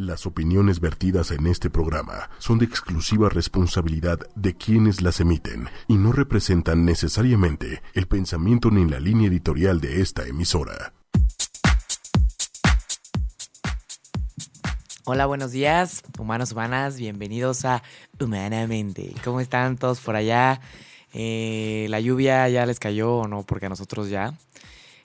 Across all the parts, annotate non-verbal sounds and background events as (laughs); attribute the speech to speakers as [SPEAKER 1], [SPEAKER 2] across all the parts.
[SPEAKER 1] Las opiniones vertidas en este programa son de exclusiva responsabilidad de quienes las emiten y no representan necesariamente el pensamiento ni la línea editorial de esta emisora.
[SPEAKER 2] Hola, buenos días, humanos, humanas, bienvenidos a Humanamente. ¿Cómo están todos por allá? Eh, ¿La lluvia ya les cayó o no? Porque a nosotros ya.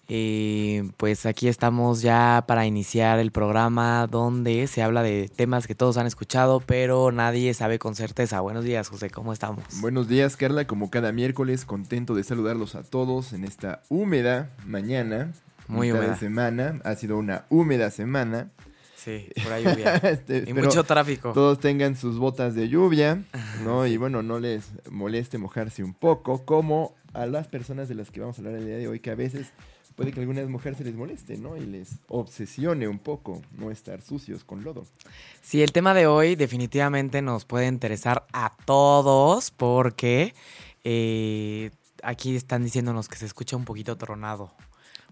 [SPEAKER 2] Eh, pues aquí estamos ya para iniciar el programa donde se habla de temas que todos han escuchado, pero nadie sabe con certeza. Buenos días, José, ¿cómo estamos?
[SPEAKER 3] Buenos días, Carla. Como cada miércoles, contento de saludarlos a todos en esta húmeda mañana.
[SPEAKER 2] Muy húmeda.
[SPEAKER 3] de semana. Ha sido una húmeda semana.
[SPEAKER 2] Sí, (laughs) pura lluvia. (laughs)
[SPEAKER 3] Este,
[SPEAKER 2] y mucho tráfico.
[SPEAKER 3] Todos tengan sus botas de lluvia, (laughs) ¿no? Y bueno, no les moleste mojarse un poco, como a las personas de las que vamos a hablar el día de hoy, que a veces puede que algunas mujeres se les moleste, ¿no? Y les obsesione un poco no estar sucios con lodo.
[SPEAKER 2] Sí, el tema de hoy definitivamente nos puede interesar a todos porque eh, aquí están diciéndonos que se escucha un poquito tronado.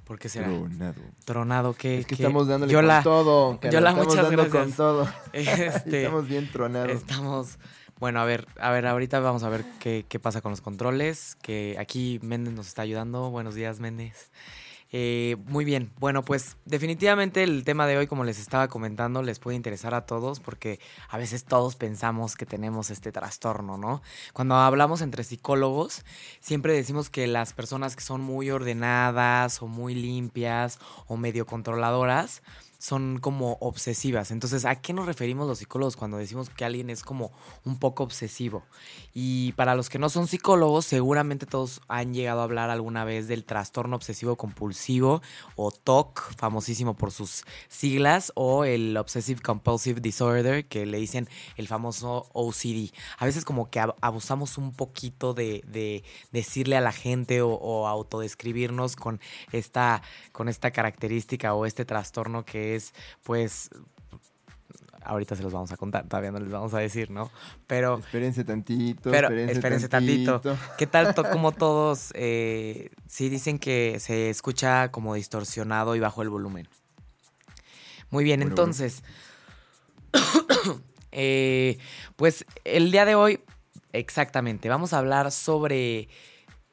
[SPEAKER 2] ¿Por qué será?
[SPEAKER 3] Tronado.
[SPEAKER 2] Tronado, ¿qué?
[SPEAKER 3] Es que estamos dándole con todo. (laughs) Carla,
[SPEAKER 2] Yola,
[SPEAKER 3] estamos
[SPEAKER 2] muchas
[SPEAKER 3] dando
[SPEAKER 2] gracias.
[SPEAKER 3] con todo. (laughs) (laughs)
[SPEAKER 2] Este,
[SPEAKER 3] Estamos bien tronados.
[SPEAKER 2] Estamos, bueno, a ver, a ver, ahorita vamos a ver qué, qué pasa con los controles, que aquí Méndez nos está ayudando. Buenos días, Méndez. Eh, muy bien, bueno, pues definitivamente el tema de hoy, como les estaba comentando, les puede interesar a todos porque a veces todos pensamos que tenemos este trastorno, ¿no? Cuando hablamos entre psicólogos, siempre decimos que las personas que son muy ordenadas o muy limpias o medio controladoras, son como obsesivas. Entonces, ¿a qué nos referimos los psicólogos cuando decimos que alguien es como un poco obsesivo? Y para los que no son psicólogos, seguramente todos han llegado a hablar alguna vez del trastorno obsesivo compulsivo o TOC, famosísimo por sus siglas, o el Obsessive Compulsive Disorder, que le dicen el famoso OCD. A veces como que ab- abusamos un poquito de, de decirle a la gente o, o autodescribirnos con esta, con esta característica o este trastorno que es, pues, ahorita se los vamos a contar, todavía no les vamos a decir, ¿no? Pero
[SPEAKER 3] Espérense tantito.
[SPEAKER 2] pero
[SPEAKER 3] espérense,
[SPEAKER 2] espérense tantito. ¿Qué tal to- como todos eh, sí dicen que se escucha como distorsionado y bajo el volumen? Muy bien,
[SPEAKER 3] Bueno, bueno.
[SPEAKER 2] entonces, (coughs) eh, pues el día de hoy, exactamente, vamos a hablar sobre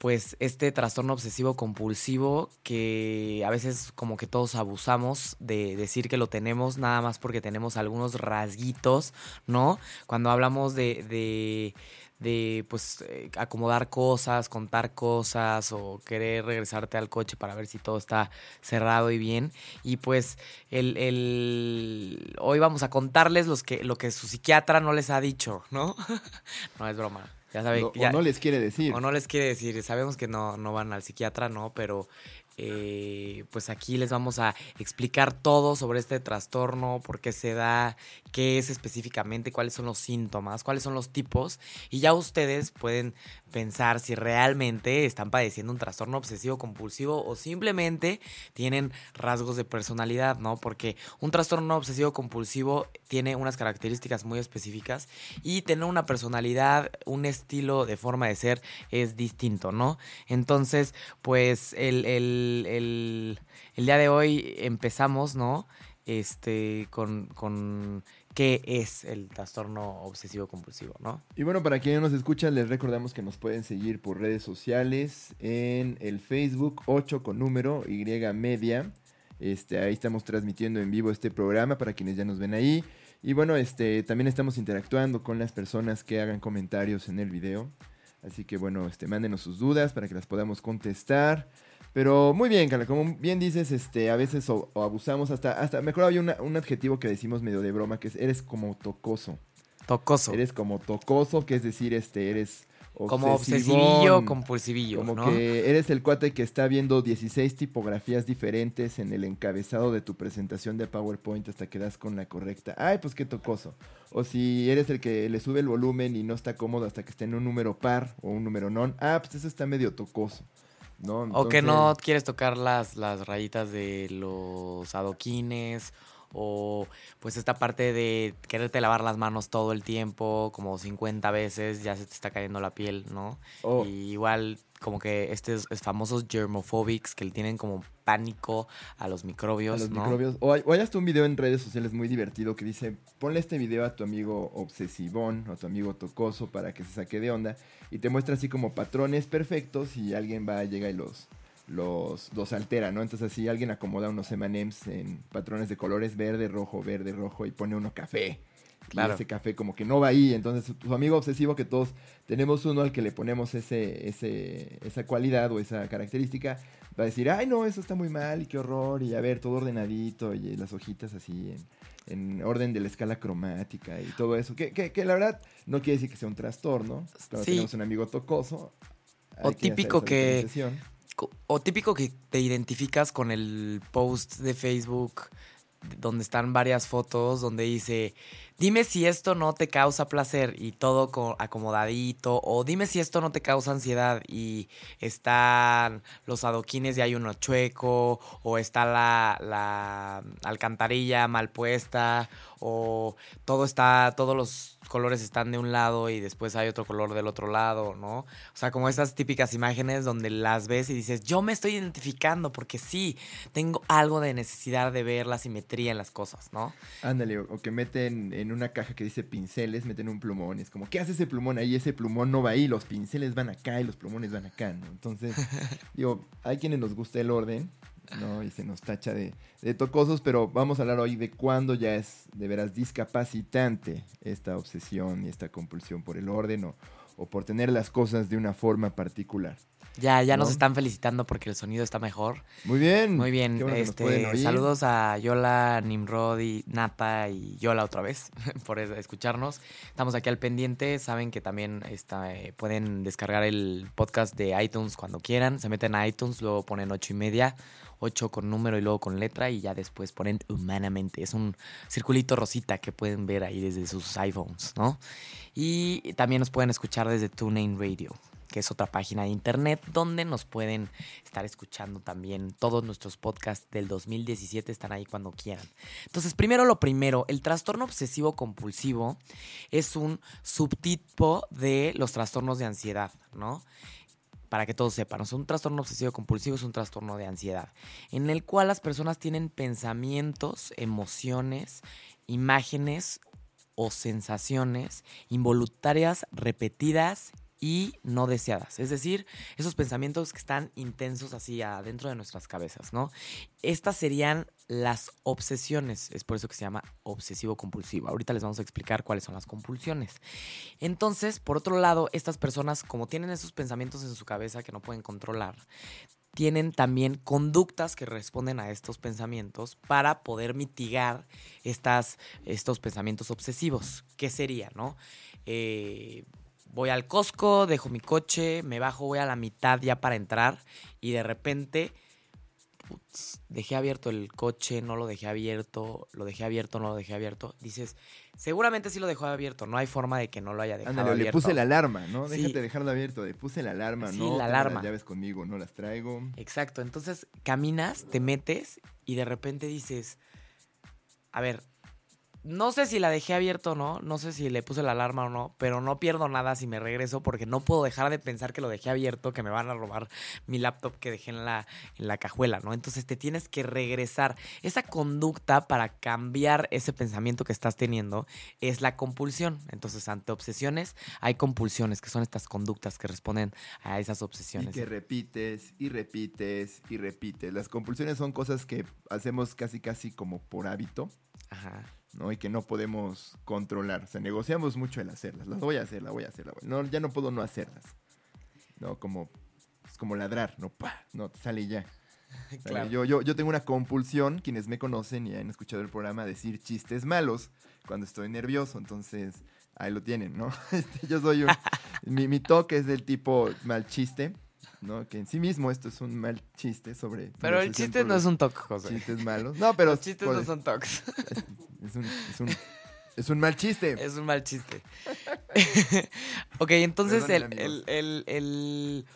[SPEAKER 2] pues este trastorno obsesivo compulsivo que a veces como que todos abusamos de decir que lo tenemos nada más porque tenemos algunos rasguitos, ¿no? Cuando hablamos de, de, de, pues eh, acomodar cosas, contar cosas o querer regresarte al coche para ver si todo está cerrado y bien. Y pues el, el- hoy vamos a contarles los que, lo que su psiquiatra no les ha dicho, ¿no? (laughs) no es broma. Ya saben, ya-
[SPEAKER 3] o no les quiere decir.
[SPEAKER 2] o no les quiere decir, sabemos que no, no van al psiquiatra, ¿no? Pero eh, pues aquí les vamos a explicar todo sobre este trastorno, por qué se da, qué es específicamente, cuáles son los síntomas, cuáles son los tipos. Y ya ustedes pueden pensar si realmente están padeciendo un trastorno obsesivo compulsivo o simplemente tienen rasgos de personalidad, ¿no? Porque un trastorno obsesivo compulsivo tiene unas características muy específicas y tener una personalidad, un estilo de forma de ser es distinto, ¿no? Entonces, pues el, el- el- día de hoy empezamos, ¿no? Este, con, con qué es el trastorno obsesivo compulsivo, ¿no?
[SPEAKER 3] Y bueno, para quienes nos escuchan, les recordamos que nos pueden seguir por redes sociales en el Facebook 8 con número Y media. Este, ahí estamos transmitiendo en vivo este programa para quienes ya nos ven ahí. Y bueno, este, también estamos interactuando con las personas que hagan comentarios en el video. Así que bueno, este, mándenos sus dudas para que las podamos contestar. Pero muy bien, Carla, como bien dices, este, a veces o, o abusamos hasta, hasta, mejor había una- un adjetivo que decimos medio de broma, que es eres como tocoso.
[SPEAKER 2] Tocoso.
[SPEAKER 3] Eres como tocoso, que es decir, este, eres
[SPEAKER 2] como obsesivillo, compulsivillo,
[SPEAKER 3] Como
[SPEAKER 2] ¿no?
[SPEAKER 3] que eres el cuate que está viendo 16 tipografías diferentes en el encabezado de tu presentación de PowerPoint hasta que das con la correcta. Ay, pues qué tocoso. O si eres el que le sube el volumen y no está cómodo hasta que esté en un número par o un número non. Ah, pues eso está medio tocoso. ¿No?
[SPEAKER 2] O que no quieres tocar las, las rayitas de los adoquines o pues esta parte de quererte lavar las manos todo el tiempo, como 50 veces, ya se te está cayendo la piel, ¿no? Y igual como que estos famosos germophobics que le tienen como pánico a los microbios,
[SPEAKER 3] a los
[SPEAKER 2] ¿no?
[SPEAKER 3] microbios. O hay, o hay hasta un video en redes sociales muy divertido que dice, ponle este video a tu amigo obsesivón o a tu amigo tocoso para que se saque de onda y te muestra así como patrones perfectos y alguien va, llega y los, los, los altera, ¿no? Entonces así alguien acomoda unos M&M's en patrones de colores verde, rojo, verde, rojo y pone uno café.
[SPEAKER 2] Claro.
[SPEAKER 3] Y ese café como que no va ahí. Entonces tu amigo obsesivo que todos tenemos uno al que le ponemos ese, ese, esa cualidad o esa característica va a decir, ay no, eso está muy mal y qué horror, y a ver, todo ordenadito, y las hojitas así en, en orden de la escala cromática y todo eso, que, que, que la verdad no quiere decir que sea un trastorno, cuando
[SPEAKER 2] Sí.
[SPEAKER 3] tenemos un amigo tocoso.
[SPEAKER 2] O típico que- O típico que te identificas con el post de Facebook donde están varias fotos donde dice, dime si esto no te causa placer y todo co- acomodadito, o dime si esto no te causa ansiedad y están los adoquines y hay uno chueco, o está la, la alcantarilla mal puesta, o todo está, todos los colores están de un lado y después hay otro color del otro lado, ¿no? O sea, como esas típicas imágenes donde las ves y dices, yo me estoy identificando porque sí, tengo algo de necesidad de ver la simetría en las cosas, ¿no?
[SPEAKER 3] Ándale, o que meten en una caja que dice pinceles, meten un plumón. y es como, ¿qué hace ese plumón ahí? Ese plumón no va ahí, los pinceles van acá y los plumones van acá, ¿no? Entonces, (laughs) digo, hay quienes nos gusta el orden, ¿no? Y se nos tacha de, de tocosos, pero vamos a hablar hoy de cuándo ya es de veras discapacitante esta obsesión y esta compulsión por el orden o, o por tener las cosas de una forma particular.
[SPEAKER 2] Ya, ya nos
[SPEAKER 3] ¿No?
[SPEAKER 2] están felicitando porque el sonido está mejor.
[SPEAKER 3] Muy bien.
[SPEAKER 2] Muy bien,
[SPEAKER 3] bueno
[SPEAKER 2] este, saludos a Yola, Nimrod y Nata y Yola otra vez (laughs) por es- escucharnos. Estamos aquí al pendiente, saben que también está, eh, pueden descargar el podcast de iTunes cuando quieran, se meten a iTunes, luego ponen ocho y media, ocho con número y luego con letra y ya después ponen humanamente, es un circulito rosita que pueden ver ahí desde sus iPhones, ¿no? Y también nos pueden escuchar desde TuneIn Radio que es otra página de internet donde nos pueden estar escuchando también. Todos nuestros podcasts del 2017 están ahí cuando quieran. Entonces, primero lo primero, el trastorno obsesivo compulsivo es un subtipo de los trastornos de ansiedad, ¿no? Para que todos sepan, un trastorno obsesivo compulsivo es un trastorno de ansiedad, en el cual las personas tienen pensamientos, emociones, imágenes o sensaciones involuntarias, repetidas y no deseadas. Es decir, esos pensamientos que están intensos así adentro de nuestras cabezas, ¿no? Estas serían las obsesiones. Es por eso que se llama obsesivo compulsivo. Ahorita les vamos a explicar cuáles son las compulsiones. Entonces, por otro lado, estas personas, como tienen esos pensamientos en su cabeza que no pueden controlar, tienen también conductas que responden a estos pensamientos para poder mitigar estas, estos pensamientos obsesivos. ¿Qué sería, no? Eh, voy al Costco, dejo mi coche, me bajo, voy a la mitad ya para entrar y de repente putz, dejé abierto el coche, no lo dejé abierto, lo dejé abierto, no lo dejé abierto. Dices, seguramente sí lo dejó abierto, no hay forma de que no lo haya dejado
[SPEAKER 3] Ándale, le
[SPEAKER 2] abierto.
[SPEAKER 3] puse la alarma, ¿no?
[SPEAKER 2] Sí.
[SPEAKER 3] Déjate dejarlo abierto. Le puse la alarma,
[SPEAKER 2] Sí,
[SPEAKER 3] ¿no?
[SPEAKER 2] la alarma.
[SPEAKER 3] Las llaves conmigo, no las traigo.
[SPEAKER 2] Exacto, entonces caminas, te metes y de repente dices, a ver, no sé si la dejé abierto o no, no sé si le puse la alarma o no, pero no pierdo nada si me regreso porque no puedo dejar de pensar que lo dejé abierto, que me van a robar mi laptop que dejé en la, en la cajuela, ¿no? Entonces te tienes que regresar. Esa conducta para cambiar ese pensamiento que estás teniendo es la compulsión. Entonces, ante obsesiones hay compulsiones, que son estas conductas que responden a esas
[SPEAKER 3] Y
[SPEAKER 2] obsesiones.
[SPEAKER 3] que repites y repites y repites. Las compulsiones son cosas que hacemos casi casi como por hábito,
[SPEAKER 2] Ajá.
[SPEAKER 3] ¿No? Y que no podemos controlar. O sea, negociamos mucho el hacerlas. Las voy a hacer, la voy a hacer, la voy- No, ya no puedo no hacerlas. ¿No? Como, es como ladrar, ¿no? ¡Pah! No, te sale ya. (laughs)
[SPEAKER 2] Claro.
[SPEAKER 3] Yo, yo, yo tengo una compulsión, quienes me conocen y han escuchado el programa, decir chistes malos cuando estoy nervioso. Entonces, ahí lo tienen, ¿no? (laughs) Este, yo soy un... (laughs) mi, mi toque es del tipo mal chiste, ¿no? Que en sí mismo esto es un mal chiste sobre...
[SPEAKER 2] Pero el chiste no es un toque, José.
[SPEAKER 3] Chistes malos. No, pero... (laughs)
[SPEAKER 2] Los chistes no son toques. (laughs)
[SPEAKER 3] Es un, es un, es un mal chiste.
[SPEAKER 2] Es un mal chiste. (laughs) ok, entonces el, el- el-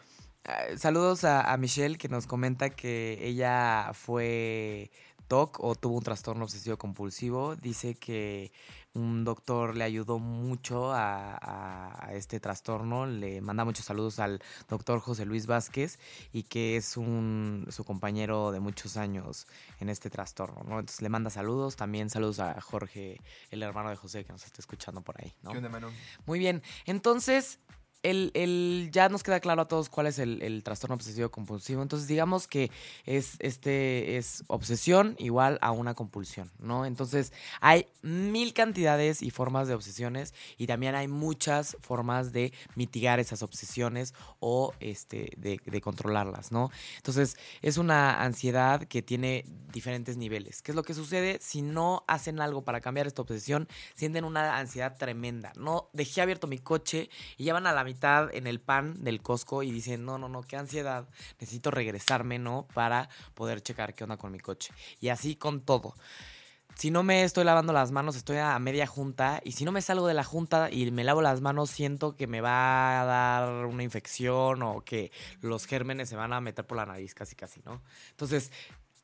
[SPEAKER 2] ah, saludos a, a Michelle que nos comenta que ella fue TOC o tuvo un trastorno obsesivo compulsivo. Dice que un doctor le ayudó mucho a, este trastorno. Le manda muchos saludos al doctor José Luis Vázquez y que es un, su compañero de muchos años en este trastorno. ¿no? Entonces le manda saludos. También saludos a Jorge, el hermano de José, que nos está escuchando por ahí. ¿no?
[SPEAKER 3] ¿Qué onda, mano?
[SPEAKER 2] Muy bien. Entonces, el, ya nos queda claro a todos cuál es el, trastorno obsesivo compulsivo. Entonces, digamos que es, este, es obsesión igual a una compulsión, ¿no? Entonces, hay mil cantidades y formas de obsesiones y también hay muchas formas de mitigar esas obsesiones o este, de, de controlarlas, ¿no? Entonces, es una ansiedad que tiene diferentes niveles. ¿Qué es lo que sucede? Si no hacen algo para cambiar esta obsesión, sienten una ansiedad tremenda. No dejé abierto mi coche y ya van a la mitad en el pan del Costco y dicen, no, no, no, qué ansiedad, necesito regresarme, ¿no? Para poder checar qué onda con mi coche. Y así con todo. Si no me estoy lavando las manos, estoy a media junta y si no me salgo de la junta y me lavo las manos, siento que me va a dar una infección o que los gérmenes se van a meter por la nariz, casi, casi, ¿no? Entonces,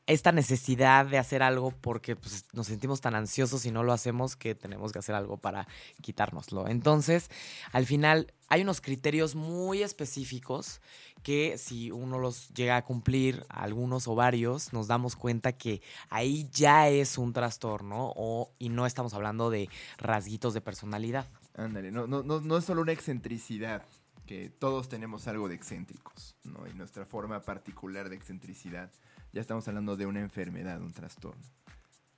[SPEAKER 2] esta necesidad de hacer algo porque pues, nos sentimos tan ansiosos y no lo hacemos que tenemos que hacer algo para quitárnoslo. Entonces, al final hay unos criterios muy específicos que si uno los llega a cumplir, algunos o varios, nos damos cuenta que ahí ya es un trastorno o, y no estamos hablando de rasguitos de personalidad.
[SPEAKER 3] Ándale, no, no, no, no es solo una excentricidad, que todos tenemos algo de excéntricos, ¿no? Y nuestra forma particular de excentricidad ya estamos hablando de una enfermedad, un trastorno.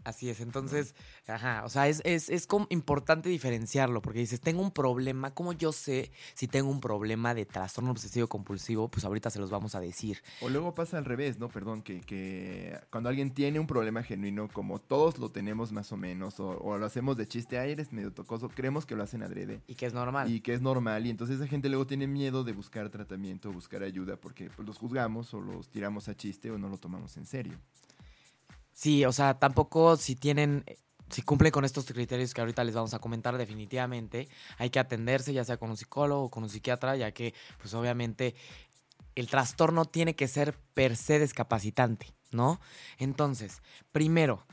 [SPEAKER 2] Así es, entonces, ajá, o sea, es, es, es como importante diferenciarlo, porque dices, tengo un problema, ¿cómo yo sé si tengo un problema de trastorno obsesivo compulsivo? Pues ahorita se los vamos a decir.
[SPEAKER 3] O luego pasa al revés, ¿no? Perdón, que, que cuando alguien tiene un problema genuino, como todos lo tenemos más o menos, o, lo hacemos de chiste, ay, eres medio tocoso, creemos que lo hacen adrede.
[SPEAKER 2] Y que es normal.
[SPEAKER 3] Y que es normal, y entonces esa gente luego tiene miedo de buscar tratamiento, buscar ayuda, porque pues, los juzgamos o los tiramos a chiste o no lo tomamos en serio.
[SPEAKER 2] Sí, o sea, tampoco si tienen, si cumplen con estos criterios que ahorita les vamos a comentar, definitivamente hay que atenderse, ya sea con un psicólogo o con un psiquiatra, ya que, pues obviamente, el trastorno tiene que ser per se discapacitante, ¿no? Entonces, primero,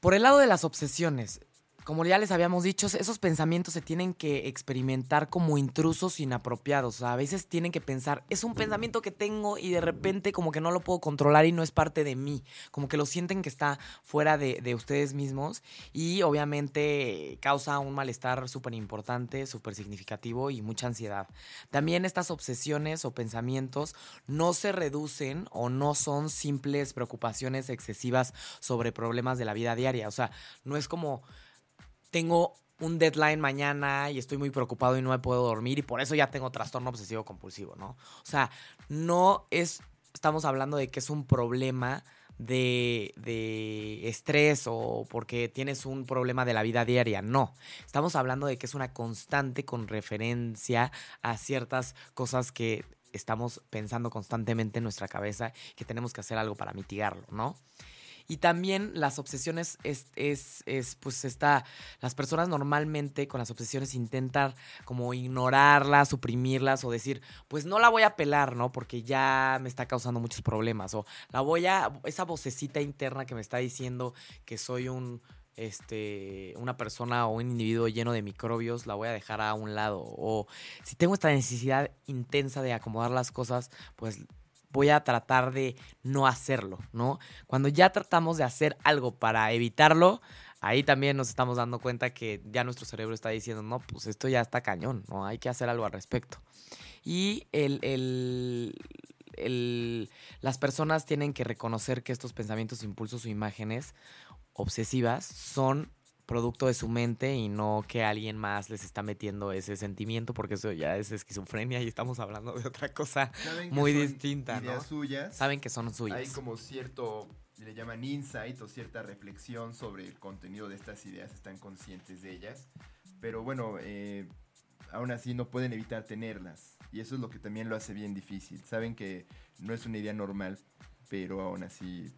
[SPEAKER 2] por el lado de las obsesiones, como ya les habíamos dicho, esos pensamientos se tienen que experimentar como intrusos inapropiados. a veces tienen que pensar, es un pensamiento que tengo y de repente como que no lo puedo controlar y no es parte de mí. Como que lo sienten que está fuera de, ustedes mismos y obviamente causa un malestar súper importante, súper significativo y mucha ansiedad. También estas obsesiones o pensamientos no se reducen o no son simples preocupaciones excesivas sobre problemas de la vida diaria. O sea, no es como tengo un deadline mañana y estoy muy preocupado y no me puedo dormir y por eso ya tengo trastorno obsesivo compulsivo, ¿no? O sea, no es, estamos hablando de que es un problema de, de, estrés o porque tienes un problema de la vida diaria, no. Estamos hablando de que es una constante con referencia a ciertas cosas que estamos pensando constantemente en nuestra cabeza que tenemos que hacer algo para mitigarlo, ¿no? Y también las obsesiones es, es, es, pues está, las personas normalmente con las obsesiones intentan como ignorarlas, suprimirlas o decir, pues no la voy a pelar, ¿no? Porque ya me está causando muchos problemas. O la voy a, esa vocecita interna que me está diciendo que soy un este, una persona o un individuo lleno de microbios, la voy a dejar a un lado. O si tengo esta necesidad intensa de acomodar las cosas, pues voy a tratar de no hacerlo, ¿no? Cuando ya tratamos de hacer algo para evitarlo, ahí también nos estamos dando cuenta que ya nuestro cerebro está diciendo, no, pues esto ya está cañón, ¿no? Hay que hacer algo al respecto. Y el, el, el, las personas tienen que reconocer que estos pensamientos, impulsos o imágenes obsesivas son producto de su mente y no que alguien más les está metiendo ese sentimiento, porque eso ya es esquizofrenia y estamos hablando de otra cosa muy distinta,
[SPEAKER 3] ideas suyas.
[SPEAKER 2] Saben que son suyas.
[SPEAKER 3] Hay como cierto, le llaman insight o cierta reflexión sobre el contenido de estas ideas, están conscientes de ellas, pero bueno, eh, aún así no pueden evitar tenerlas y eso es lo que también lo hace bien difícil. Saben que no es una idea normal, pero aún así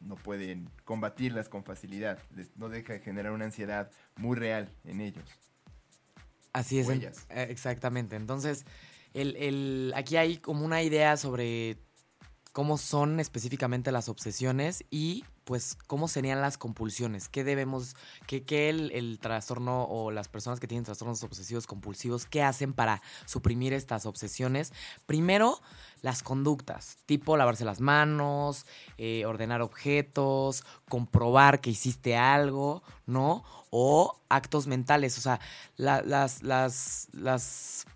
[SPEAKER 3] no pueden combatirlas con facilidad. no deja de generar una ansiedad muy real en ellos.
[SPEAKER 2] Así es. Eh, exactamente. Entonces, el, aquí hay como una idea sobre cómo son específicamente las obsesiones y pues cómo serían las compulsiones, qué debemos, qué, qué el, trastorno o las personas que tienen trastornos obsesivos compulsivos, qué hacen para suprimir estas obsesiones. Primero, las conductas, tipo lavarse las manos, eh, ordenar objetos, comprobar que hiciste algo, ¿no? O actos mentales, o sea, la, las, las, las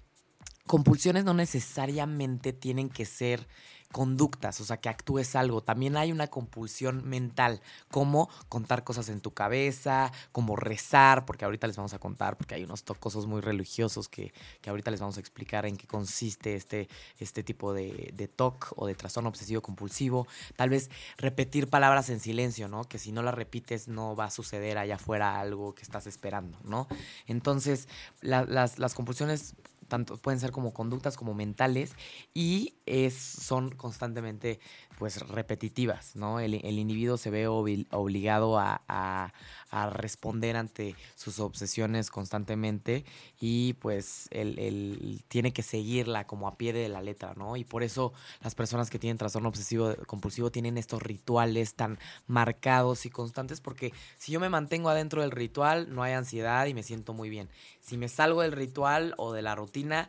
[SPEAKER 2] compulsiones no necesariamente tienen que ser conductas, o sea, que actúes algo. También hay una compulsión mental, como contar cosas en tu cabeza, como rezar, porque ahorita les vamos a contar, porque hay unos tocosos muy religiosos que, que, ahorita les vamos a explicar en qué consiste este, este tipo de, de o de trastorno obsesivo compulsivo. Tal vez repetir palabras en silencio, ¿no? Que si no las repites no va a suceder allá afuera algo que estás esperando, ¿no? Entonces, la, las, las compulsiones tanto pueden ser como conductas como mentales y es, son constantemente pues repetitivas, ¿no? El, individuo se ve obligado a, a, responder ante sus obsesiones constantemente y pues él, él, tiene que seguirla como a pie de la letra, ¿no? Y por eso las personas que tienen trastorno obsesivo compulsivo tienen estos rituales tan marcados y constantes porque si yo me mantengo adentro del ritual no hay ansiedad y me siento muy bien. Si me salgo del ritual o de la rutina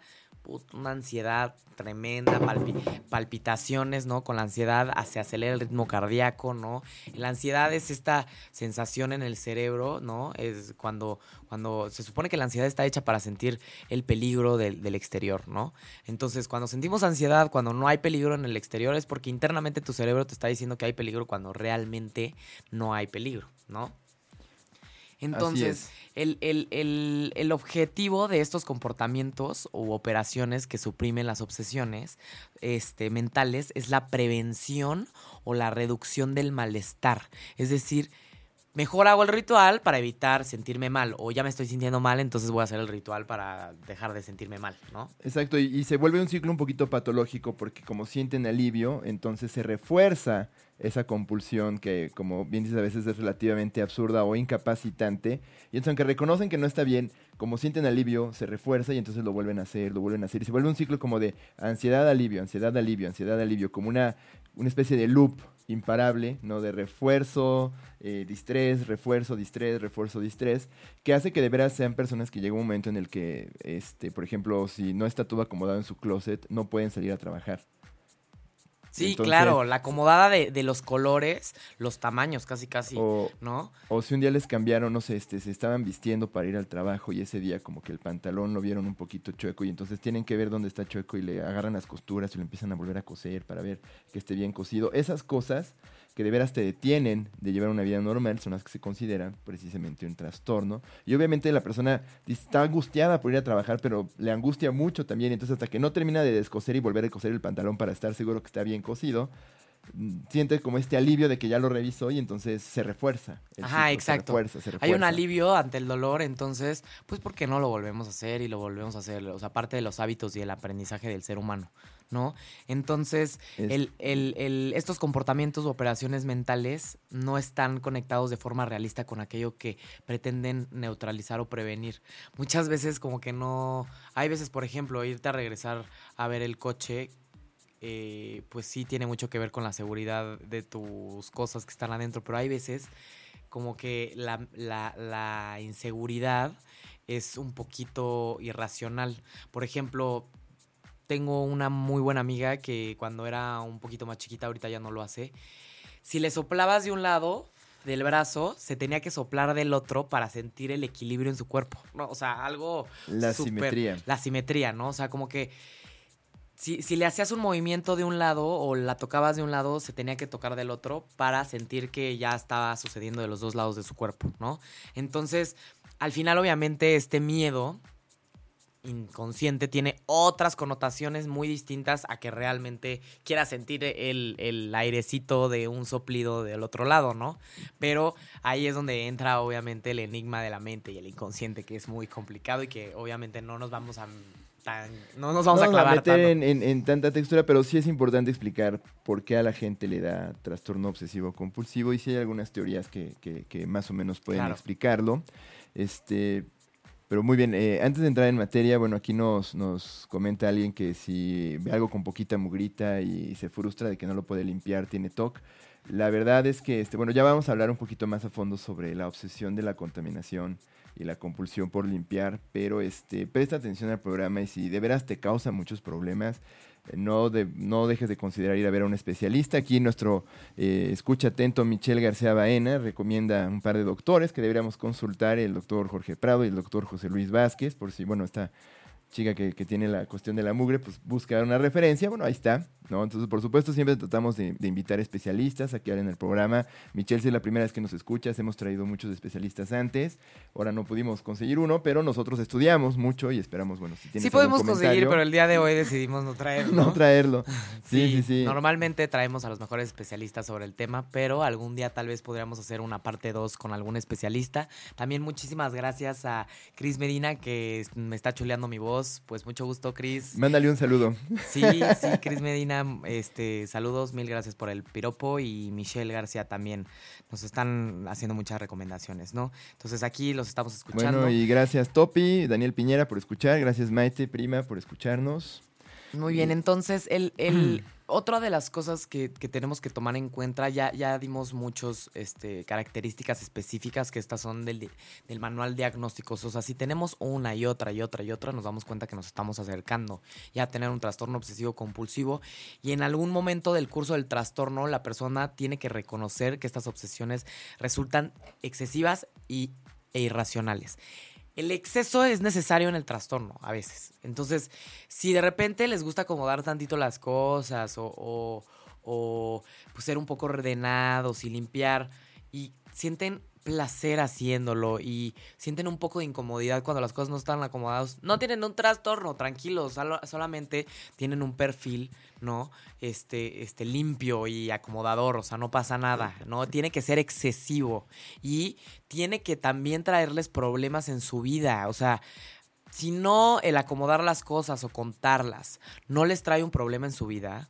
[SPEAKER 2] una ansiedad tremenda, palpi palpitaciones, ¿no? Con la ansiedad se acelera el ritmo cardíaco, ¿no? La ansiedad es esta sensación en el cerebro, ¿no? Es cuando, cuando se supone que la ansiedad está hecha para sentir el peligro del exterior, ¿no? Entonces, cuando sentimos ansiedad, cuando no hay peligro en el exterior, es porque internamente tu cerebro te está diciendo que hay peligro cuando realmente no hay peligro, ¿no? Entonces, el, el, el, el, objetivo de estos comportamientos u operaciones que suprimen las obsesiones este, mentales es la prevención o la reducción del malestar. Es decir, mejor hago el ritual para evitar sentirme mal. O ya me estoy sintiendo mal, entonces voy a hacer el ritual para dejar de sentirme mal, ¿no?
[SPEAKER 3] Exacto, y, y se vuelve un ciclo un poquito patológico porque como sienten alivio, entonces se refuerza esa compulsión que, como bien dices, a veces es relativamente absurda o incapacitante. Y entonces, aunque reconocen que no está bien, como sienten alivio, se refuerza y entonces lo vuelven a hacer, lo vuelven a hacer. Y se vuelve un ciclo como de ansiedad, alivio, ansiedad, alivio, ansiedad, alivio, como una, una especie de loop imparable, ¿no? De refuerzo, eh, distrés, refuerzo, distrés, refuerzo, distrés, que hace que de veras sean personas que llega un momento en el que, este, por ejemplo, si no está todo acomodado en su closet, no pueden salir a trabajar.
[SPEAKER 2] Sí, Entonces, claro, la acomodada de, de, los colores, los tamaños, casi, casi,
[SPEAKER 3] o,
[SPEAKER 2] ¿no?
[SPEAKER 3] O si un día les cambiaron, no sé, este, se estaban vistiendo para ir al trabajo y ese día como que el pantalón lo vieron un poquito chueco y entonces tienen que ver dónde está chueco y le agarran las costuras y lo empiezan a volver a coser para ver que esté bien cosido. Esas cosas que de veras te detienen de llevar una vida normal son las que se consideran precisamente un trastorno. Y obviamente la persona está angustiada por ir a trabajar, pero le angustia mucho también. Entonces hasta que no termina de descoser y volver a coser el pantalón para estar seguro que está bien cocido, siente como este alivio de que ya lo revisó y entonces se refuerza.
[SPEAKER 2] Ajá, exacto.
[SPEAKER 3] Se refuerza, se refuerza.
[SPEAKER 2] Hay un alivio ante el dolor, entonces, pues ¿por qué no lo volvemos a hacer y lo volvemos a hacer? O sea, parte de los hábitos y el aprendizaje del ser humano, ¿no? Entonces, es... el, el, el, estos comportamientos o operaciones mentales no están conectados de forma realista con aquello que pretenden neutralizar o prevenir. Muchas veces como que no... Hay veces, por ejemplo, irte a regresar a ver el coche eh, pues sí tiene mucho que ver con la seguridad de tus cosas que están adentro, pero hay veces como que la, la, la inseguridad es un poquito irracional. Por ejemplo, tengo una muy buena amiga que cuando era un poquito más chiquita, ahorita ya no lo hace. Si le soplabas de un lado del brazo, se tenía que soplar del otro para sentir el equilibrio en su cuerpo. ¿no? O sea, algo.
[SPEAKER 3] La super, simetría.
[SPEAKER 2] La simetría, ¿no? O sea, como que si, si, le hacías un movimiento de un lado o la tocabas de un lado, se tenía que tocar del otro para sentir que ya estaba sucediendo de los dos lados de su cuerpo, ¿no? Entonces, al final, obviamente, este miedo inconsciente tiene otras connotaciones muy distintas a que realmente quiera sentir el, el, airecito de un soplido del otro lado, ¿no? Pero ahí es donde entra obviamente el enigma de la mente y el inconsciente, que es muy complicado y que obviamente no nos vamos a Tan, no nos vamos no, a clavar
[SPEAKER 3] a meter en, en, en, tanta textura, pero sí es importante explicar por qué a la gente le da trastorno obsesivo compulsivo y si hay algunas teorías que, que, que más o menos pueden claro. explicarlo. Este, Pero muy bien, eh, antes de entrar en materia, bueno, aquí nos, nos comenta alguien que si ve algo con poquita mugrita y se frustra de que no lo puede limpiar, tiene TOC. La verdad es que, este, bueno, ya vamos a hablar un poquito más a fondo sobre la obsesión de la contaminación y la compulsión por limpiar, pero este, presta atención al programa y si de veras te causa muchos problemas, no, no dejes de considerar ir a ver a un especialista. Aquí nuestro eh, escucha atento Michelle García Baena recomienda un par de doctores que deberíamos consultar, el doctor Jorge Prado y el doctor José Luis Vázquez, por si, bueno, está chica que, que, tiene la cuestión de la mugre, pues busca una referencia, bueno, ahí está, ¿no? Entonces, por supuesto, siempre tratamos de, de invitar especialistas a que en el programa. Michelle, si es la primera vez que nos escuchas, hemos traído muchos especialistas antes, ahora no pudimos conseguir uno, pero nosotros estudiamos mucho y esperamos, bueno, si tienes
[SPEAKER 2] Sí podemos conseguir, pero el día de hoy decidimos no traerlo. (laughs)
[SPEAKER 3] no traerlo, (laughs) sí, sí, sí, sí.
[SPEAKER 2] Normalmente traemos a los mejores especialistas sobre el tema, pero algún día tal vez podríamos hacer una parte 2 con algún especialista. También muchísimas gracias a Cris Medina, que me está chuleando mi voz pues mucho gusto, Cris.
[SPEAKER 3] Mándale un saludo.
[SPEAKER 2] Sí, sí, Cris Medina, este, saludos, mil gracias por el piropo y Michelle García también. Nos están haciendo muchas recomendaciones, ¿no? Entonces aquí los estamos escuchando.
[SPEAKER 3] Bueno, y gracias Topi, Daniel Piñera por escuchar, gracias Maite, prima, por escucharnos.
[SPEAKER 2] Muy bien, entonces el, el (clears throat) otra de las cosas que, tenemos que tomar en cuenta, ya, ya dimos muchas este, características específicas que estas son del, del manual diagnósticos. O sea, si tenemos una y otra y otra y otra, nos damos cuenta que nos estamos acercando ya a tener un trastorno obsesivo compulsivo. Y en algún momento del curso del trastorno, la persona tiene que reconocer que estas obsesiones resultan excesivas y, e irracionales el exceso es necesario en el trastorno a veces. Entonces, si de repente les gusta acomodar tantito las cosas o, o, o pues, ser un poco ordenados y limpiar y sienten placer haciéndolo y sienten un poco de incomodidad cuando las cosas no están acomodadas, no tienen un trastorno, tranquilos, solamente tienen un perfil, ¿no? Este, este limpio y acomodador, o sea, no pasa nada, ¿no? Tiene que ser excesivo y tiene que también traerles problemas en su vida, o sea, si no el acomodar las cosas o contarlas no les trae un problema en su vida,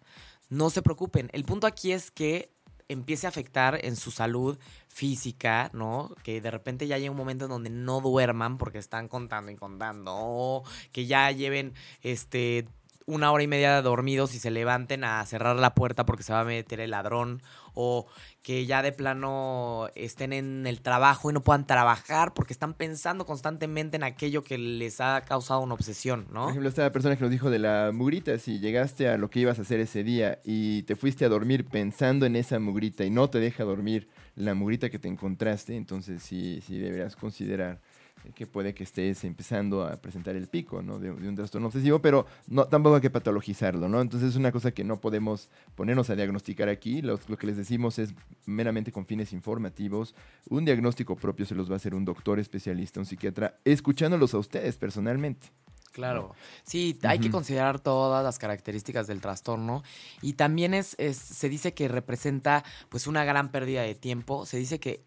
[SPEAKER 2] no se preocupen. El punto aquí es que empiece a afectar en su salud física, ¿no? Que de repente ya haya un momento en donde no duerman porque están contando y contando, o que ya lleven este una hora y media dormidos y se levanten a cerrar la puerta porque se va a meter el ladrón o que ya de plano estén en el trabajo y no puedan trabajar porque están pensando constantemente en aquello que les ha causado una obsesión, ¿no?
[SPEAKER 3] Por ejemplo, esta persona que nos dijo de la mugrita, si llegaste a lo que ibas a hacer ese día y te fuiste a dormir pensando en esa mugrita y no te deja dormir la mugrita que te encontraste, entonces sí, sí deberías considerar que puede que estés empezando a presentar el pico ¿no? de, de, un trastorno obsesivo, pero no, tampoco hay que patologizarlo, ¿no? Entonces es una cosa que no podemos ponernos a diagnosticar aquí. Lo, lo, que les decimos es meramente con fines informativos. Un diagnóstico propio se los va a hacer un doctor especialista, un psiquiatra, escuchándolos a ustedes personalmente.
[SPEAKER 2] Claro, sí, hay uh -huh. que considerar todas las características del trastorno y también es, es, se dice que representa pues una gran pérdida de tiempo, se dice que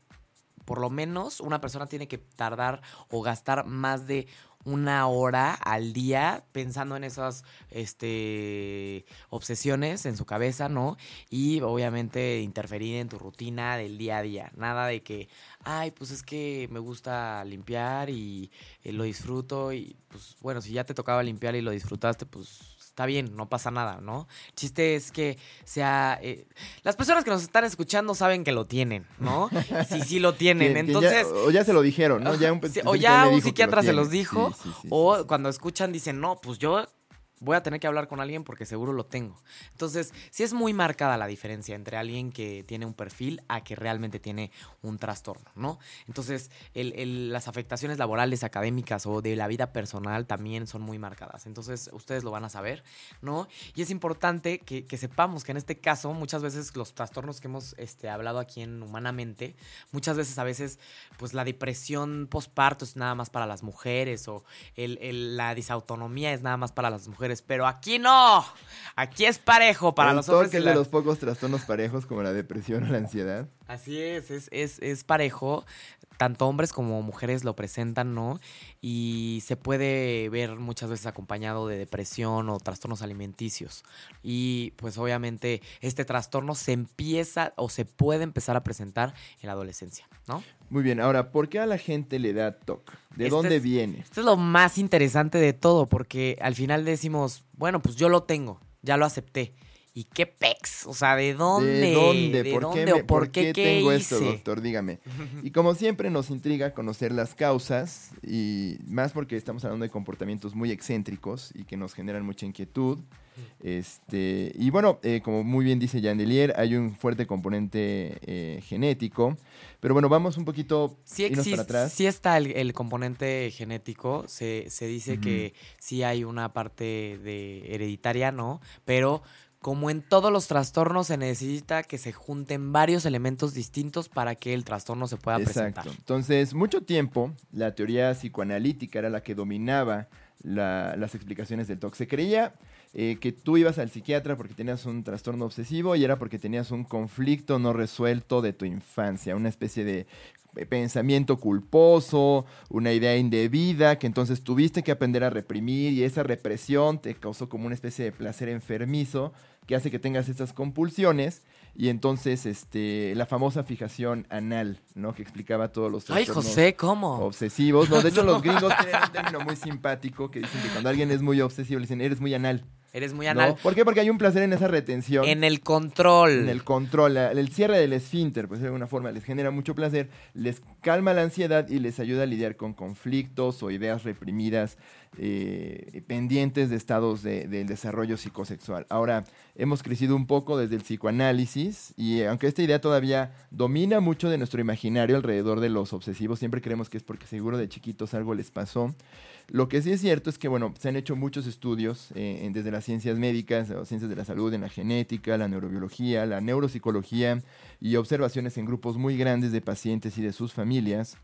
[SPEAKER 2] por lo menos una persona tiene que tardar o gastar más de una hora al día pensando en esas este, obsesiones en su cabeza, ¿no? Y obviamente interferir en tu rutina del día a día. Nada de que, ay, pues es que me gusta limpiar y eh, lo disfruto y pues bueno, si ya te tocaba limpiar y lo disfrutaste, pues está bien, no pasa nada, ¿no? El chiste es que sea... Eh, las personas que nos están escuchando saben que lo tienen, ¿no? (laughs) Sí, sí lo tienen,
[SPEAKER 3] que,
[SPEAKER 2] entonces...
[SPEAKER 3] Que ya, o ya se lo dijeron, ¿no? Ya un, (laughs)
[SPEAKER 2] sí, o ya un psiquiatra se los dijo, sí, sí, o cuando escuchan dicen, no, pues yo voy a tener que hablar con alguien porque seguro lo tengo. Entonces, sí es muy marcada la diferencia entre alguien que tiene un perfil a que realmente tiene un trastorno, ¿no? Entonces, el, las afectaciones laborales, académicas o de la vida personal también son muy marcadas. Entonces, ustedes lo van a saber, ¿no? Y es importante que, sepamos que en este caso, muchas veces los trastornos que hemos este, hablado aquí en Humanamente, muchas veces a veces, pues la depresión postparto es nada más para las mujeres o el, la disautonomía es nada más para las mujeres pero aquí no. Aquí es parejo para
[SPEAKER 3] el
[SPEAKER 2] los hombres.
[SPEAKER 3] Es la... de los pocos trastornos parejos como la depresión o la ansiedad.
[SPEAKER 2] Así es, es, es, es parejo. Tanto hombres como mujeres lo presentan, ¿no? Y se puede ver muchas veces acompañado de depresión o trastornos alimenticios. Y pues obviamente este trastorno se empieza o se puede empezar a presentar en la adolescencia, ¿no?
[SPEAKER 3] Muy bien, ahora, ¿por qué a la gente le da TOC? ¿De
[SPEAKER 2] Este
[SPEAKER 3] dónde
[SPEAKER 2] es-
[SPEAKER 3] viene?
[SPEAKER 2] Esto es lo más interesante de todo, porque al final decimos, bueno, pues yo lo tengo, ya lo acepté. ¿Y qué pex? O sea, ¿de dónde?
[SPEAKER 3] ¿De dónde?
[SPEAKER 2] ¿De
[SPEAKER 3] ¿Por
[SPEAKER 2] dónde?
[SPEAKER 3] qué, me-
[SPEAKER 2] ¿O por qué, qué
[SPEAKER 3] tengo esto, doctor? Dígame. (laughs) Y como siempre nos intriga conocer las causas y más porque estamos hablando de comportamientos muy excéntricos y que nos generan mucha inquietud. Este, y bueno, eh, como muy bien dice Yandelier, hay un fuerte componente eh, genético. Pero bueno, vamos un poquito
[SPEAKER 2] Sí,
[SPEAKER 3] irnos
[SPEAKER 2] existe,
[SPEAKER 3] para atrás.
[SPEAKER 2] sí está el, el componente genético, se, se dice que sí hay una parte de hereditaria, ¿no? Pero como en todos los trastornos se necesita que se junten varios elementos distintos para que el trastorno se pueda
[SPEAKER 3] Exacto.
[SPEAKER 2] presentar.
[SPEAKER 3] Entonces, mucho tiempo la teoría psicoanalítica era la que dominaba la- las explicaciones del TOC. Se creía eh, que tú ibas al psiquiatra porque tenías un trastorno obsesivo y era porque tenías un conflicto no resuelto de tu infancia, una especie de pensamiento culposo, una idea indebida que entonces tuviste que aprender a reprimir y esa represión te causó como una especie de placer enfermizo que hace que tengas estas compulsiones y entonces este la famosa fijación anal, ¿no? Que explicaba todos los
[SPEAKER 2] Ay, José, ¿cómo?
[SPEAKER 3] obsesivos. No, de hecho los (laughs) gringos tienen un término muy simpático que dicen que cuando alguien es muy obsesivo le dicen eres muy anal.
[SPEAKER 2] Eres muy
[SPEAKER 3] ¿no?
[SPEAKER 2] anal.
[SPEAKER 3] ¿Por qué? Porque hay un placer en esa retención.
[SPEAKER 2] En el control.
[SPEAKER 3] En el control, el cierre del esfínter, pues de alguna forma les genera mucho placer, les calma la ansiedad y les ayuda a lidiar con conflictos o ideas reprimidas eh, pendientes de estados de- del desarrollo psicosexual. Ahora, hemos crecido un poco desde el psicoanálisis y eh, aunque esta idea todavía domina mucho de nuestro imaginario alrededor de los obsesivos, siempre creemos que es porque seguro de chiquitos algo les pasó. Lo que sí es cierto es que, bueno, se han hecho muchos estudios eh, en- desde las ciencias médicas, o ciencias de la salud, en la genética, la neurobiología, la neuropsicología y observaciones en grupos muy grandes de pacientes y de sus familias.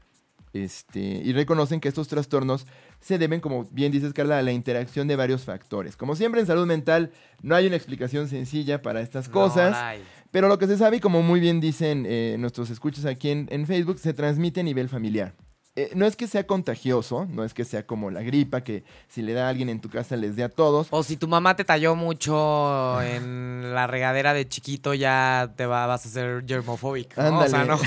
[SPEAKER 3] Este, y reconocen que estos trastornos se deben, como bien dices Carla, a la interacción de varios factores. Como siempre en salud mental, no hay una explicación sencilla para estas cosas. Pero lo que se sabe, y como muy bien dicen eh, nuestros escuchas aquí en, en Facebook, se transmite a nivel familiar. Eh, no es que sea contagioso, no es que sea como la gripa, que si le da a alguien en tu casa les dé a todos.
[SPEAKER 2] O si tu mamá te talló mucho en la regadera de chiquito, ya te va- vas a ser germofóbico. ¿no? O sea, (laughs) no.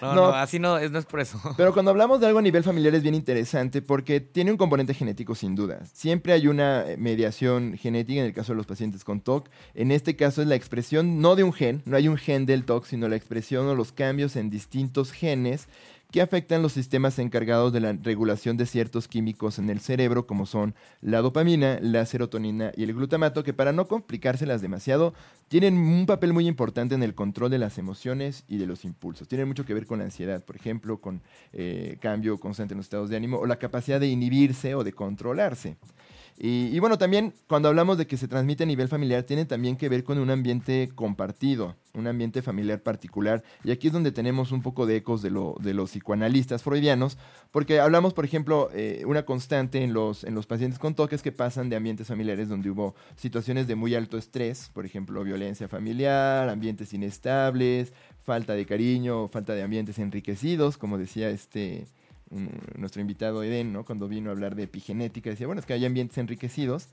[SPEAKER 2] No,
[SPEAKER 3] No.
[SPEAKER 2] así no es, no es por eso.
[SPEAKER 3] Pero cuando hablamos de algo a nivel familiar es bien interesante porque tiene un componente genético sin duda. Siempre hay una eh, mediación genética en el caso de los pacientes con TOC. En este caso es la expresión no de un gen, no hay un gen del TOC, sino la expresión o los cambios en distintos genes que afectan los sistemas encargados de la regulación de ciertos químicos en el cerebro, como son la dopamina, la serotonina y el glutamato, que para no complicárselas demasiado, tienen un papel muy importante en el control de las emociones y de los impulsos. Tienen mucho que ver con la ansiedad, por ejemplo, con eh, cambio constante en los estados de ánimo o la capacidad de inhibirse o de controlarse. Y, bueno, también cuando hablamos de que se transmite a nivel familiar, tiene también que ver con un ambiente compartido, un ambiente familiar particular. Y aquí es donde tenemos un poco de ecos de, lo, de los psicoanalistas freudianos, porque hablamos, por ejemplo, eh, una constante en los, en los pacientes con toques que pasan de ambientes familiares donde hubo situaciones de muy alto estrés, por ejemplo, violencia familiar, ambientes inestables, falta de cariño, falta de ambientes enriquecidos, como decía este nuestro invitado Eden, ¿no? Cuando vino a hablar de epigenética, decía, bueno, es que hay ambientes enriquecidos,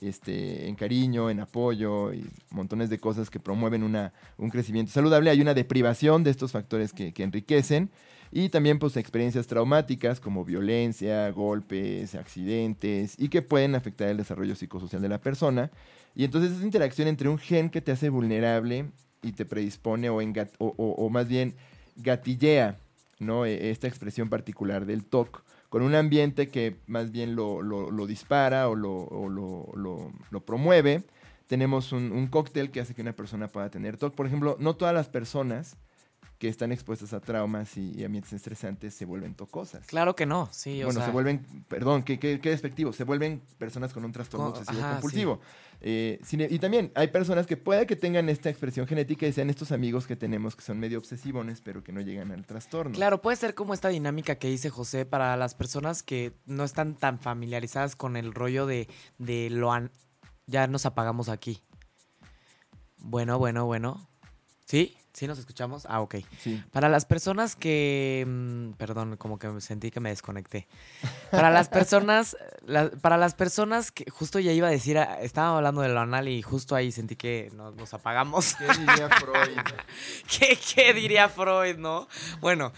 [SPEAKER 3] este, en cariño, en apoyo y montones de cosas que promueven una, un crecimiento saludable. Hay una deprivación de estos factores que, que enriquecen y también pues experiencias traumáticas como violencia, golpes, accidentes y que pueden afectar el desarrollo psicosocial de la persona. Y entonces esa interacción entre un gen que te hace vulnerable y te predispone o- o más bien gatillea ¿no? E- esta expresión particular del TOC con un ambiente que más bien lo, lo- dispara o, lo- lo promueve, tenemos un, un cóctel que hace que una persona pueda tener TOC. Por ejemplo, no todas las personas que están expuestas a traumas y, y ambientes estresantes se vuelven tocosas.
[SPEAKER 2] Claro que no, sí, o
[SPEAKER 3] bueno,
[SPEAKER 2] sea,
[SPEAKER 3] se vuelven, perdón, qué, qué, qué despectivo, se vuelven personas con un trastorno obsesivo
[SPEAKER 2] ajá,
[SPEAKER 3] compulsivo. Eh, sin- y también hay personas que puede que tengan esta expresión genética y sean estos amigos que tenemos que son medio obsesivones, pero que no llegan al trastorno.
[SPEAKER 2] Claro, puede ser como esta dinámica que dice José para las personas que no están tan familiarizadas con el rollo de, de lo... an- Ya nos apagamos aquí. Bueno, bueno, bueno. ¿Sí? ¿Sí nos escuchamos? Ah, ok.
[SPEAKER 3] Sí.
[SPEAKER 2] Para las personas que... mm, Perdón, como que sentí que me desconecté. Para las personas... (laughs) la- para las personas que... Justo ya iba a decir... ah, Estaba hablando de lo anal y justo ahí sentí que nos, nos apagamos.
[SPEAKER 3] ¿Qué diría Freud? (laughs)
[SPEAKER 2] ¿Qué, qué diría Freud, no? Bueno,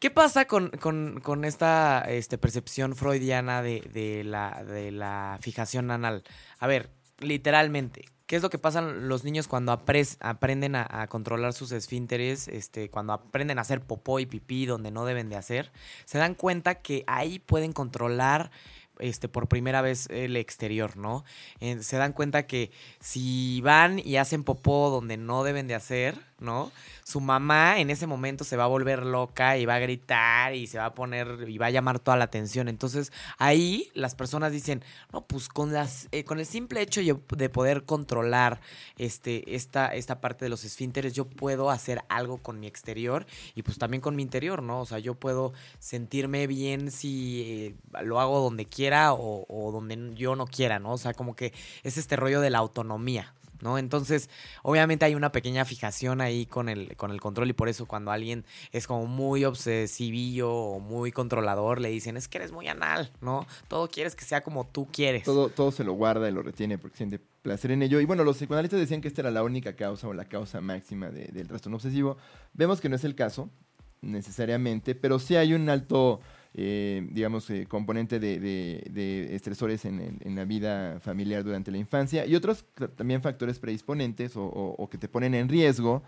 [SPEAKER 2] ¿qué pasa con, con- con esta este, percepción freudiana de, de la, de la fijación anal? A ver, literalmente, ¿qué es lo que pasa los niños cuando aprenden a, a controlar sus esfínteres, este, cuando aprenden a hacer popó y pipí donde no deben de hacer? Se dan cuenta que ahí pueden controlar este, por primera vez el exterior, ¿no? Eh, se dan cuenta que si van y hacen popó donde no deben de hacer, ¿no? Su mamá en ese momento se va a volver loca y va a gritar y se va a poner y va a llamar toda la atención. Entonces ahí las personas dicen, no, pues con, las, eh, con el simple hecho de poder controlar este, esta, esta parte de los esfínteres, yo puedo hacer algo con mi exterior y pues también con mi interior, ¿no? O sea, yo puedo sentirme bien si eh, lo hago donde quiera o, o donde yo no quiera, ¿no? O sea, como que es este rollo de la autonomía. ¿No? Entonces, obviamente hay una pequeña fijación ahí con el, con el control y por eso cuando alguien es como muy obsesivillo o muy controlador, le dicen, es que eres muy anal, ¿no? Todo quieres que sea como tú quieres.
[SPEAKER 3] Todo, todo se lo guarda y lo retiene porque siente placer en ello. Y bueno, los psicoanalistas decían que esta era la única causa o la causa máxima de- del trastorno obsesivo. Vemos que no es el caso, necesariamente, pero sí hay un alto, eh, digamos, eh, componente de, estresores en, la vida familiar durante la infancia y otros también factores predisponentes o, o- o que te ponen en riesgo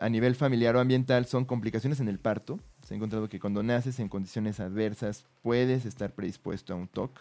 [SPEAKER 3] a nivel familiar o ambiental son complicaciones en el parto. Se ha encontrado que cuando naces en condiciones adversas puedes estar predispuesto a un TOC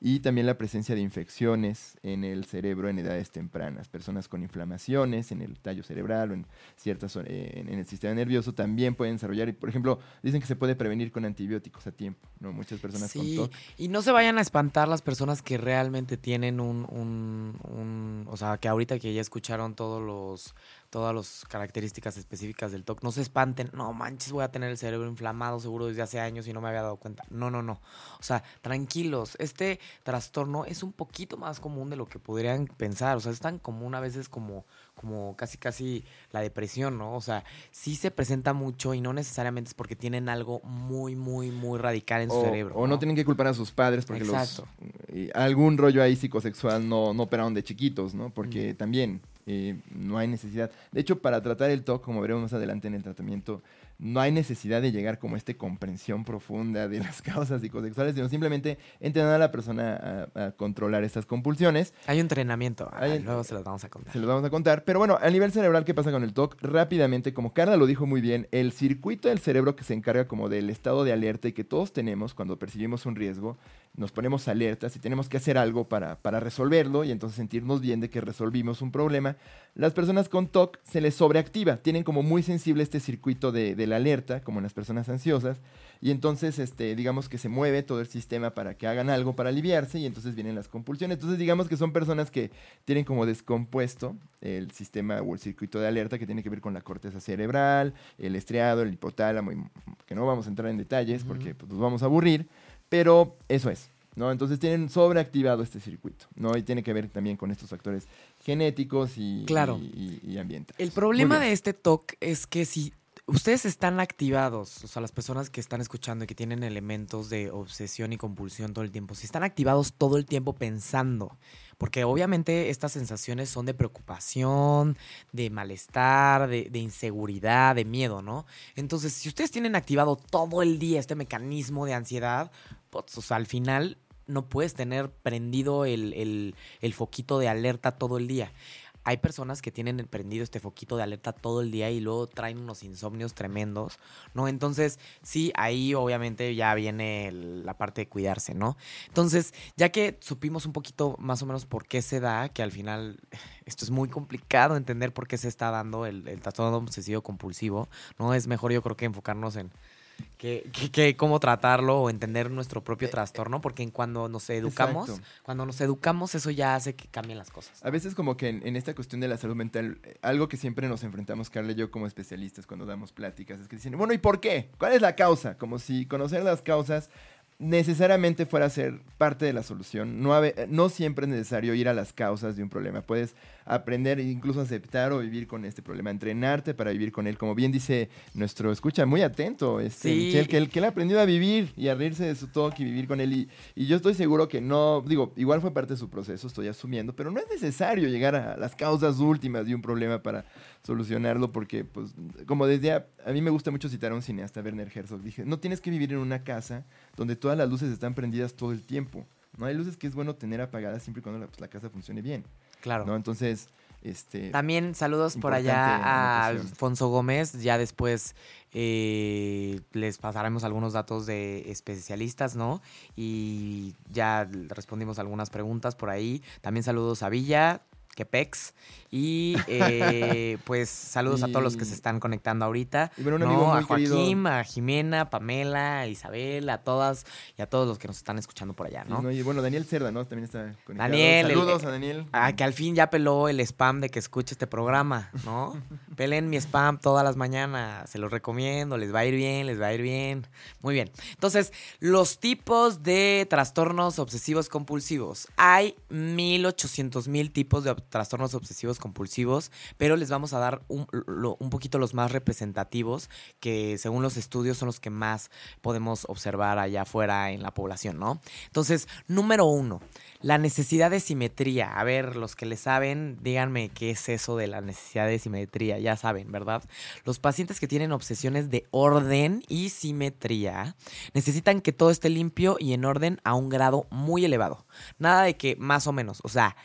[SPEAKER 3] y también la presencia de infecciones en el cerebro en edades tempranas. Personas con inflamaciones en el tallo cerebral o en ciertas eh, en, el sistema nervioso también pueden desarrollar y por ejemplo dicen que se puede prevenir con antibióticos a tiempo, no muchas personas
[SPEAKER 2] Sí,
[SPEAKER 3] con TOC.
[SPEAKER 2] y no se vayan a espantar las personas que realmente tienen un, un, un- o sea, que ahorita que ya escucharon todos los, todas las características específicas del TOC, no se espanten, no manches, voy a tener el cerebro inflamado seguro desde hace años y no me había dado cuenta. No, no, no. O sea, tranquilos, este trastorno es un poquito más común de lo que podrían pensar, o sea, es tan común a veces como, como casi, casi la depresión, ¿no? O sea, sí se presenta mucho y no necesariamente es porque tienen algo muy, muy, muy radical en su cerebro.
[SPEAKER 3] o no tienen que culpar a sus padres porque
[SPEAKER 2] Exacto.
[SPEAKER 3] los eh, algún rollo ahí psicosexual no, no operaron de chiquitos, ¿no? Porque también eh, no hay necesidad. De hecho, para tratar el TOC, como veremos más adelante en el tratamiento, no hay necesidad de llegar como a esta comprensión profunda de las (laughs) causas psicosexuales, sino simplemente entrenar a la persona a, a controlar estas compulsiones.
[SPEAKER 2] Hay un entrenamiento. ah,
[SPEAKER 3] Hay-
[SPEAKER 2] luego se los vamos a contar.
[SPEAKER 3] Se los vamos a contar. Pero bueno, a nivel cerebral, ¿qué pasa con el TOC? Rápidamente, como Carla lo dijo muy bien, el circuito del cerebro que se encarga como del estado de alerta y que todos tenemos cuando percibimos un riesgo, nos ponemos alertas y tenemos que hacer algo para, para resolverlo y entonces sentirnos bien de que resolvimos un problema. Las personas con TOC se les sobreactiva, tienen como muy sensible este circuito de, de la alerta, como en las personas ansiosas, y entonces este, digamos que se mueve todo el sistema para que hagan algo para aliviarse y entonces vienen las compulsiones. Entonces digamos que son personas que tienen como descompuesto el sistema o el circuito de alerta que tiene que ver con la corteza cerebral, el estriado, el hipotálamo, y que no vamos a entrar en detalles porque pues, nos vamos a aburrir, pero eso es. ¿no? Entonces tienen sobreactivado este circuito, ¿no? Y tiene que ver también con estos factores genéticos y,
[SPEAKER 2] Claro.
[SPEAKER 3] y, y- y ambientales.
[SPEAKER 2] El problema de este TOC es que si ustedes están activados, o sea, las personas que están escuchando y que tienen elementos de obsesión y compulsión todo el tiempo, si están activados todo el tiempo pensando, porque obviamente estas sensaciones son de preocupación, de malestar, de, inseguridad, de miedo, ¿no? Entonces, si ustedes tienen activado todo el día este mecanismo de ansiedad, pues, o sea, al final no puedes tener prendido el- el foquito de alerta todo el día. Hay personas que tienen prendido este foquito de alerta todo el día y luego traen unos insomnios tremendos, ¿no? Entonces, sí, ahí obviamente ya viene la parte de cuidarse, ¿no? Entonces, ya que supimos un poquito más o menos por qué se da, que al final (sighs) esto es muy complicado entender por qué se está dando el, el trastorno obsesivo compulsivo, ¿no? Es mejor yo creo que enfocarnos en que, que- que cómo tratarlo o entender nuestro propio trastorno, porque en cuando nos educamos,
[SPEAKER 3] Exacto.
[SPEAKER 2] cuando nos educamos, eso ya hace que cambien las cosas.
[SPEAKER 3] A veces como que en, en esta cuestión de la salud mental, eh, algo que siempre nos enfrentamos, Carla y yo como especialistas cuando damos pláticas, es que dicen, bueno, ¿y por qué? ¿Cuál es la causa? Como si conocer las causas necesariamente fuera a ser parte de la solución. No, habe- no siempre es necesario ir a las causas de un problema. Puedes aprender, incluso aceptar o vivir con este problema, entrenarte para vivir con él. Como bien dice nuestro escucha, muy atento, este,
[SPEAKER 2] Sí.
[SPEAKER 3] Michelle, que él, que él ha aprendido a vivir y a reírse de su toque y vivir con él. Y, y yo estoy seguro que no, digo, igual fue parte de su proceso, estoy asumiendo, pero no es necesario llegar a las causas últimas de un problema para solucionarlo, porque, pues, como decía, a mí me gusta mucho citar a un cineasta, Werner Herzog. Dije, no tienes que vivir en una casa donde todas las luces están prendidas todo el tiempo. No hay luces que es bueno tener apagadas siempre y cuando la, pues, la casa funcione bien.
[SPEAKER 2] Claro.
[SPEAKER 3] ¿no? Entonces, este.
[SPEAKER 2] También saludos por allá a. Alfonso Gómez. Ya después eh, les pasaremos algunos datos de especialistas, ¿no? Y ya respondimos algunas preguntas por ahí. También saludos a Villa, Quepex. Y eh, (laughs) pues saludos a todos los que se están conectando ahorita.
[SPEAKER 3] Y bueno, un
[SPEAKER 2] ¿no?
[SPEAKER 3] amigo muy
[SPEAKER 2] a Joaquín,
[SPEAKER 3] querido.
[SPEAKER 2] a Jimena, Pamela, a Isabel, a todas y a todos los que nos están escuchando por allá,
[SPEAKER 3] y,
[SPEAKER 2] ¿no?
[SPEAKER 3] no, y bueno, Daniel Cerda, ¿no? También está conectado.
[SPEAKER 2] Daniel, el-
[SPEAKER 3] Saludos a Daniel.
[SPEAKER 2] Ah, que al fin ya peló el spam de que escuche este programa, ¿no? (laughs) Pelen mi spam todas las mañanas, se los recomiendo, les va a ir bien, les va a ir bien. Muy bien. Entonces, los tipos de trastornos obsesivos compulsivos. Hay 1800 mil tipos de trastornos obsesivos compulsivos, pero les vamos a dar un, un poquito los más representativos, que según los estudios son los que más podemos observar allá afuera en la población, ¿no? Entonces, número uno, la necesidad de simetría. A ver, los que le saben, díganme qué es eso de la necesidad de simetría. Ya saben, ¿verdad? Los pacientes que tienen obsesiones de orden y simetría necesitan que todo esté limpio y en orden a un grado muy elevado. Nada de que más o menos, o sea,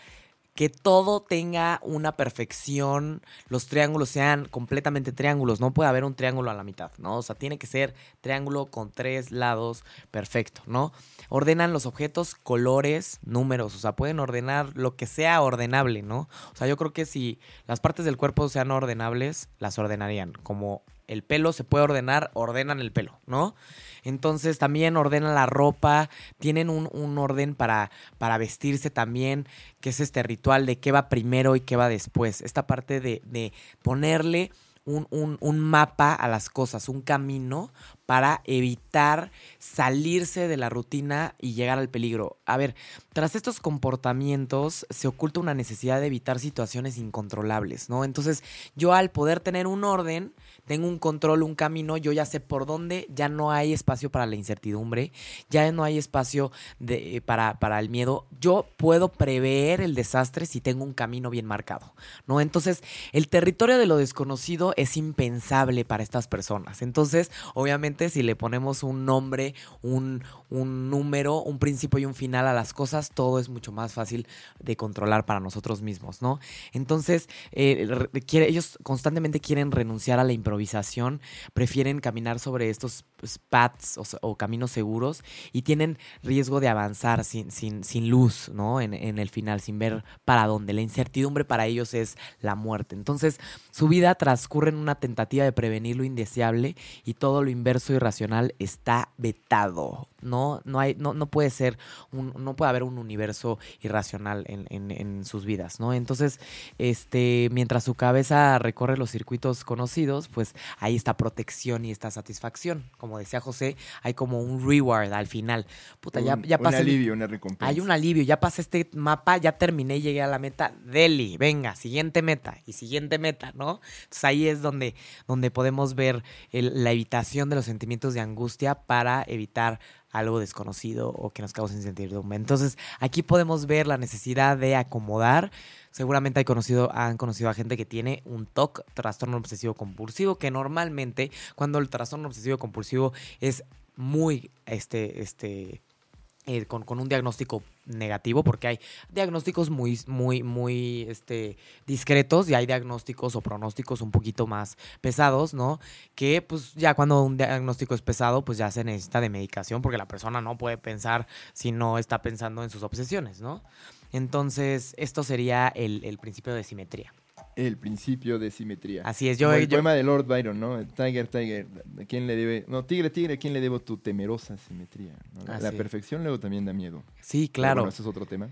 [SPEAKER 2] que todo tenga una perfección, los triángulos sean completamente triángulos, no puede haber un triángulo a la mitad, ¿no? O sea, tiene que ser triángulo con tres lados perfecto, ¿no? Ordenan los objetos, colores, números, o sea, pueden ordenar lo que sea ordenable, ¿no? O sea, yo creo que si las partes del cuerpo sean ordenables, las ordenarían, como el pelo se puede ordenar, ordenan el pelo, ¿no? Entonces también ordenan la ropa, tienen un, un orden para, para vestirse también, que es este ritual de qué va primero y qué va después. Esta parte de, de ponerle un, un- un mapa a las cosas, un camino para evitar salirse de la rutina y llegar al peligro. A ver, tras estos comportamientos se oculta una necesidad de evitar situaciones incontrolables, ¿no? Entonces, yo al poder tener un orden, tengo un control, un camino, yo ya sé por dónde, ya no hay espacio para la incertidumbre, ya no hay espacio eh, para, para el miedo. Yo puedo prever el desastre si tengo un camino bien marcado, ¿no? Entonces, el territorio de lo desconocido es impensable para estas personas. Entonces, obviamente, si le ponemos un nombre, un, un número, un principio y un final a las cosas, todo es mucho más fácil de controlar para nosotros mismos, ¿no? Entonces, eh, ellos constantemente quieren renunciar a la improvisación, prefieren caminar sobre estos pues, paths o, o caminos seguros y tienen riesgo de avanzar sin, sin, sin luz, ¿no? En, en el final, sin ver para dónde. La incertidumbre para ellos es la muerte. Entonces, su vida transcurre en una tentativa de prevenir lo indeseable y todo lo inverso y racional está vetado. No, no, hay, no, no puede ser, un, no puede haber un universo irracional en, en- en sus vidas, ¿no? Entonces, este, mientras su cabeza recorre los circuitos conocidos, pues ahí está protección y está satisfacción. Como decía José, hay como un reward al final. Puta, ya,
[SPEAKER 3] un,
[SPEAKER 2] ya
[SPEAKER 3] un
[SPEAKER 2] pasé. el-
[SPEAKER 3] alivio, una recompensa.
[SPEAKER 2] hay un alivio, ya pasé este mapa, ya terminé llegué a la meta. Deli, venga, siguiente meta y siguiente meta, ¿no? Entonces ahí es donde, donde podemos ver el- la evitación de los sentimientos de angustia para evitar algo desconocido o que nos cause incertidumbre. Entonces aquí podemos ver la necesidad de acomodar. Seguramente hay conocido, han conocido a gente que tiene un TOC, trastorno obsesivo compulsivo, que normalmente cuando el trastorno obsesivo compulsivo es muy este, este, eh, con, con un diagnóstico negativo, porque hay diagnósticos muy, muy, muy este, discretos y hay diagnósticos o pronósticos un poquito más pesados, ¿no? Que pues ya cuando un diagnóstico es pesado, pues ya se necesita de medicación, porque la persona no puede pensar si no está pensando en sus obsesiones, ¿no? Entonces, esto sería el, el principio de simetría.
[SPEAKER 3] El principio de simetría.
[SPEAKER 2] Así es, yo...
[SPEAKER 3] Como el
[SPEAKER 2] yo-
[SPEAKER 3] poema de Lord Byron, ¿no? Tiger, Tiger, ¿a quién le debe? No, Tigre, Tigre, ¿a quién le debo tu temerosa simetría? ¿no? La,
[SPEAKER 2] Ah,
[SPEAKER 3] la
[SPEAKER 2] sí.
[SPEAKER 3] perfección luego también da miedo.
[SPEAKER 2] sí,
[SPEAKER 3] Pero
[SPEAKER 2] claro.
[SPEAKER 3] Bueno, ese es otro tema.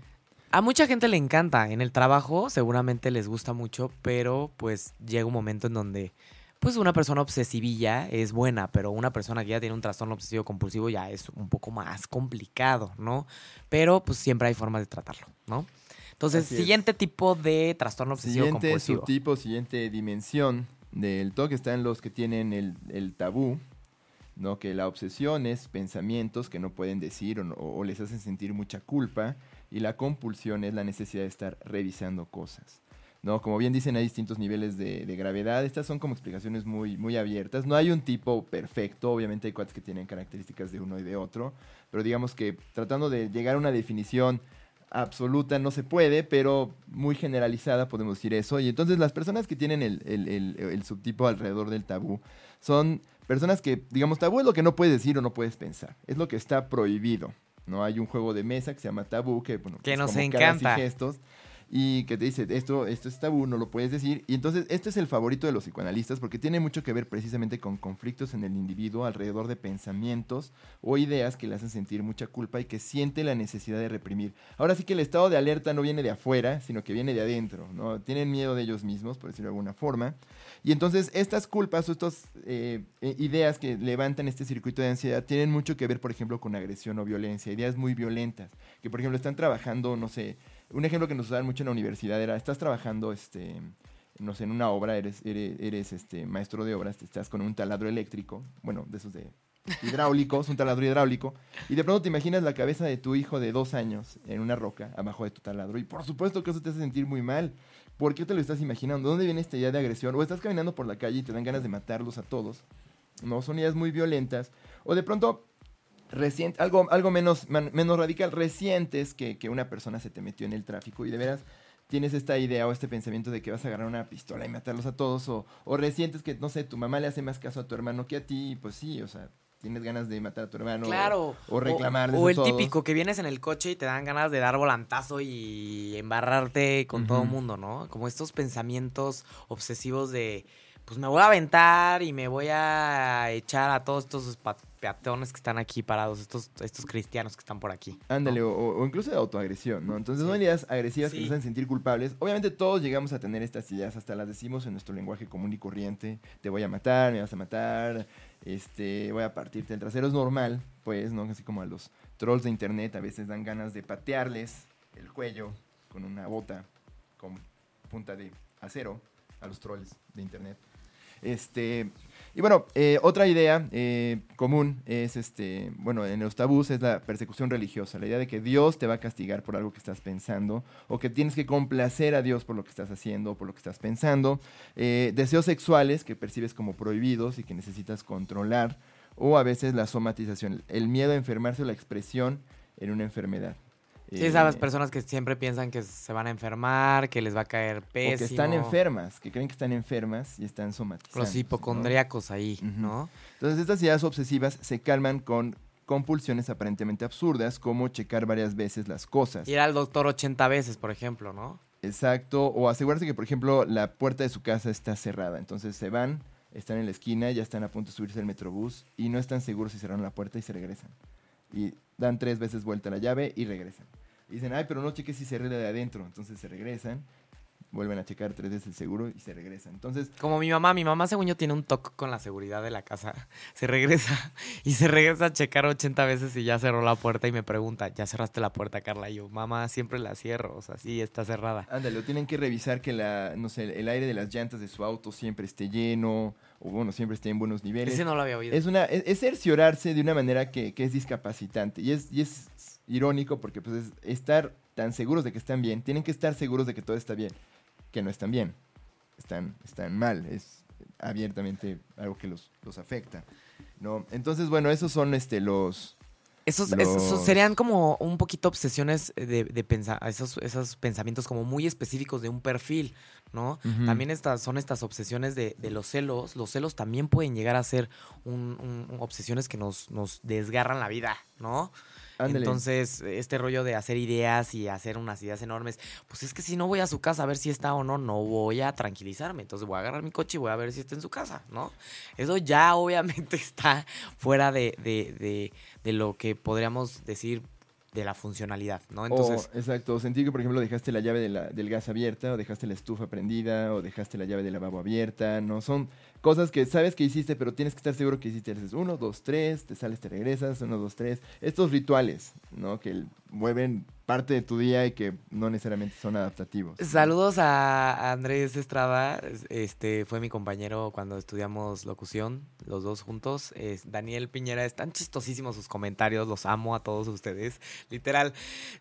[SPEAKER 2] A mucha gente le encanta. En el trabajo seguramente les gusta mucho, pero pues llega un momento en donde pues una persona obsesivilla es buena, pero una persona que ya tiene un trastorno obsesivo compulsivo ya es un poco más complicado, ¿no? Pero pues siempre hay formas de tratarlo, ¿no? Entonces,
[SPEAKER 3] Así es.
[SPEAKER 2] siguiente tipo de trastorno obsesivo
[SPEAKER 3] Siguiente
[SPEAKER 2] compulsivo.
[SPEAKER 3] subtipo, siguiente dimensión del TOC están los que tienen el, el tabú, ¿no? Que la obsesión es pensamientos que no pueden decir o, no- o les hacen sentir mucha culpa y la compulsión es la necesidad de estar revisando cosas. ¿no? Como bien dicen, hay distintos niveles de, de gravedad. Estas son como explicaciones muy, muy abiertas. No hay un tipo perfecto. Obviamente hay cuates que tienen características de uno y de otro. Pero digamos que tratando de llegar a una definición absoluta no se puede, pero muy generalizada podemos decir eso. Y entonces las personas que tienen el, el- el- el subtipo alrededor del tabú son personas que, digamos, tabú es lo que no puedes decir o no puedes pensar. Es lo que está prohibido. ¿no? Hay un juego de mesa que se llama tabú, que, bueno,
[SPEAKER 2] Que nos
[SPEAKER 3] como caras y
[SPEAKER 2] encanta.
[SPEAKER 3] gestos y que te dice, esto, esto es tabú, no lo puedes decir. Y entonces, este es el favorito de los psicoanalistas porque tiene mucho que ver precisamente con conflictos en el individuo alrededor de pensamientos o ideas que le hacen sentir mucha culpa y que siente la necesidad de reprimir. Ahora sí que el estado de alerta no viene de afuera, sino que viene de adentro, ¿no? Tienen miedo de ellos mismos, por decirlo de alguna forma. Y entonces, estas culpas o estas eh, eh, ideas que levantan este circuito de ansiedad tienen mucho que ver, por ejemplo, con agresión o violencia, ideas muy violentas, que por ejemplo están trabajando, no sé, un ejemplo que nos usaban mucho en la universidad era, estás trabajando, este, no sé, en una obra, eres, eres, este, maestro de obras, estás con un taladro eléctrico, bueno, de esos de hidráulicos, un taladro hidráulico, y de pronto te imaginas la cabeza de tu hijo de dos años en una roca abajo de tu taladro, y por supuesto que eso te hace sentir muy mal. ¿Por qué te lo estás imaginando? ¿Dónde viene esta idea de agresión? O estás caminando por la calle y te dan ganas de matarlos a todos. No, son ideas muy violentas. O de pronto recién, algo, algo menos, man- menos radical, recientes que, que una persona se te metió en el tráfico y de veras tienes esta idea o este pensamiento de que vas a agarrar una pistola y matarlos a todos, o, o recientes que, no sé, tu mamá le hace más caso a tu hermano que a ti, y pues sí, o sea, tienes ganas de matar a tu hermano.
[SPEAKER 2] Claro.
[SPEAKER 3] O, reclamar.
[SPEAKER 2] O, el típico que vienes en el coche y te dan ganas de dar volantazo y embarrarte con todo el mundo, ¿no? Como estos pensamientos obsesivos de, pues me voy a aventar y me voy a echar a todos estos peatones que están aquí parados, estos, estos cristianos que están por aquí. ¿no?
[SPEAKER 3] Ándale, o, o incluso de autoagresión, ¿no? Entonces son
[SPEAKER 2] Sí.
[SPEAKER 3] ideas agresivas que nos hacen sentir culpables. Obviamente todos llegamos a tener estas ideas, hasta las decimos en nuestro lenguaje común y corriente. Te voy a matar, me vas a matar, este, voy a partirte el trasero. Es normal, pues, ¿no? Así como a los trolls de internet a veces dan ganas de patearles el cuello con una bota con punta de acero a los trolls de internet. Este, y bueno, eh, otra idea eh, común es, este, bueno, en los tabús es la persecución religiosa, la idea de que Dios te va a castigar por algo que estás pensando, o que tienes que complacer a Dios por lo que estás haciendo, por lo que estás pensando, eh, deseos sexuales que percibes como prohibidos y que necesitas controlar, o a veces la somatización, el miedo a enfermarse o la expresión en una enfermedad.
[SPEAKER 2] Sí, esas
[SPEAKER 3] Eh,
[SPEAKER 2] personas que siempre piensan que se van a enfermar, que les va a caer
[SPEAKER 3] o
[SPEAKER 2] pésimo.
[SPEAKER 3] que están enfermas, que creen que están enfermas y están somatizando.
[SPEAKER 2] Los hipocondríacos ahí. ¿no?
[SPEAKER 3] Entonces estas ideas obsesivas se calman con compulsiones aparentemente absurdas como checar varias veces las cosas.
[SPEAKER 2] Ir al doctor 80 veces, por ejemplo, ¿no?
[SPEAKER 3] Exacto, o asegurarse que por ejemplo la puerta de su casa está cerrada. Entonces se van, están en la esquina, ya están a punto de subirse al metrobús y no están seguros si cerraron la puerta y se regresan. Y dan tres veces vuelta la llave y regresan. Y dicen, ay, pero no cheques si se arregla de adentro. Entonces se regresan, vuelven a checar tres veces el seguro y se regresan. Entonces
[SPEAKER 2] Como mi mamá, mi mamá según yo tiene un toque con la seguridad de la casa. (laughs) Se regresa (laughs) y se regresa a checar 80 veces y ya cerró la puerta y me pregunta, ¿ya cerraste la puerta, Carla? Y yo, mamá, siempre la cierro, o sea, sí, está cerrada.
[SPEAKER 3] Ándale, o tienen que revisar que la, no sé, el aire de las llantas de su auto siempre esté lleno, o bueno, siempre esté en buenos niveles.
[SPEAKER 2] Ese no lo había oído.
[SPEAKER 3] Es una, es, es cerciorarse de una manera que, que es discapacitante. Y es, y es irónico porque pues es estar tan seguros de que están bien, tienen que estar seguros de que todo está bien, que no están bien. Están, están mal. Es abiertamente algo que los, los afecta. ¿no? Entonces, bueno, esos son este los.
[SPEAKER 2] Esos, esos serían como un poquito obsesiones de, de pensar, esos, esos pensamientos como muy específicos de un perfil, ¿no? También estas son estas obsesiones de, de los celos. Los celos también pueden llegar a ser un- un- un- obsesiones que nos, nos desgarran la vida, ¿no? Entonces, este rollo de hacer ideas y hacer unas ideas enormes, pues es que si no voy a su casa a ver si está o no, no voy a tranquilizarme. Entonces voy a agarrar mi coche y voy a ver si está en su casa, ¿no? Eso ya (laughs) obviamente está fuera de, de- de- de lo que podríamos decir de la funcionalidad, ¿no? Entonces,
[SPEAKER 3] o, exacto, sentir que, por ejemplo, dejaste la llave de la- del gas abierta, o dejaste la estufa prendida, o dejaste la llave del lavabo abierta, ¿no? Son cosas que sabes que hiciste, pero tienes que estar seguro que hiciste. Haces uno, dos, tres, te sales, te regresas, uno, dos, tres. Estos rituales, ¿no? Que mueven parte de tu día y que no necesariamente son adaptativos.
[SPEAKER 2] Saludos a Andrés Estrada, este fue mi compañero cuando estudiamos locución, los dos juntos. Es Daniel Piñera, están chistosísimos sus comentarios, los amo a todos ustedes. Literal,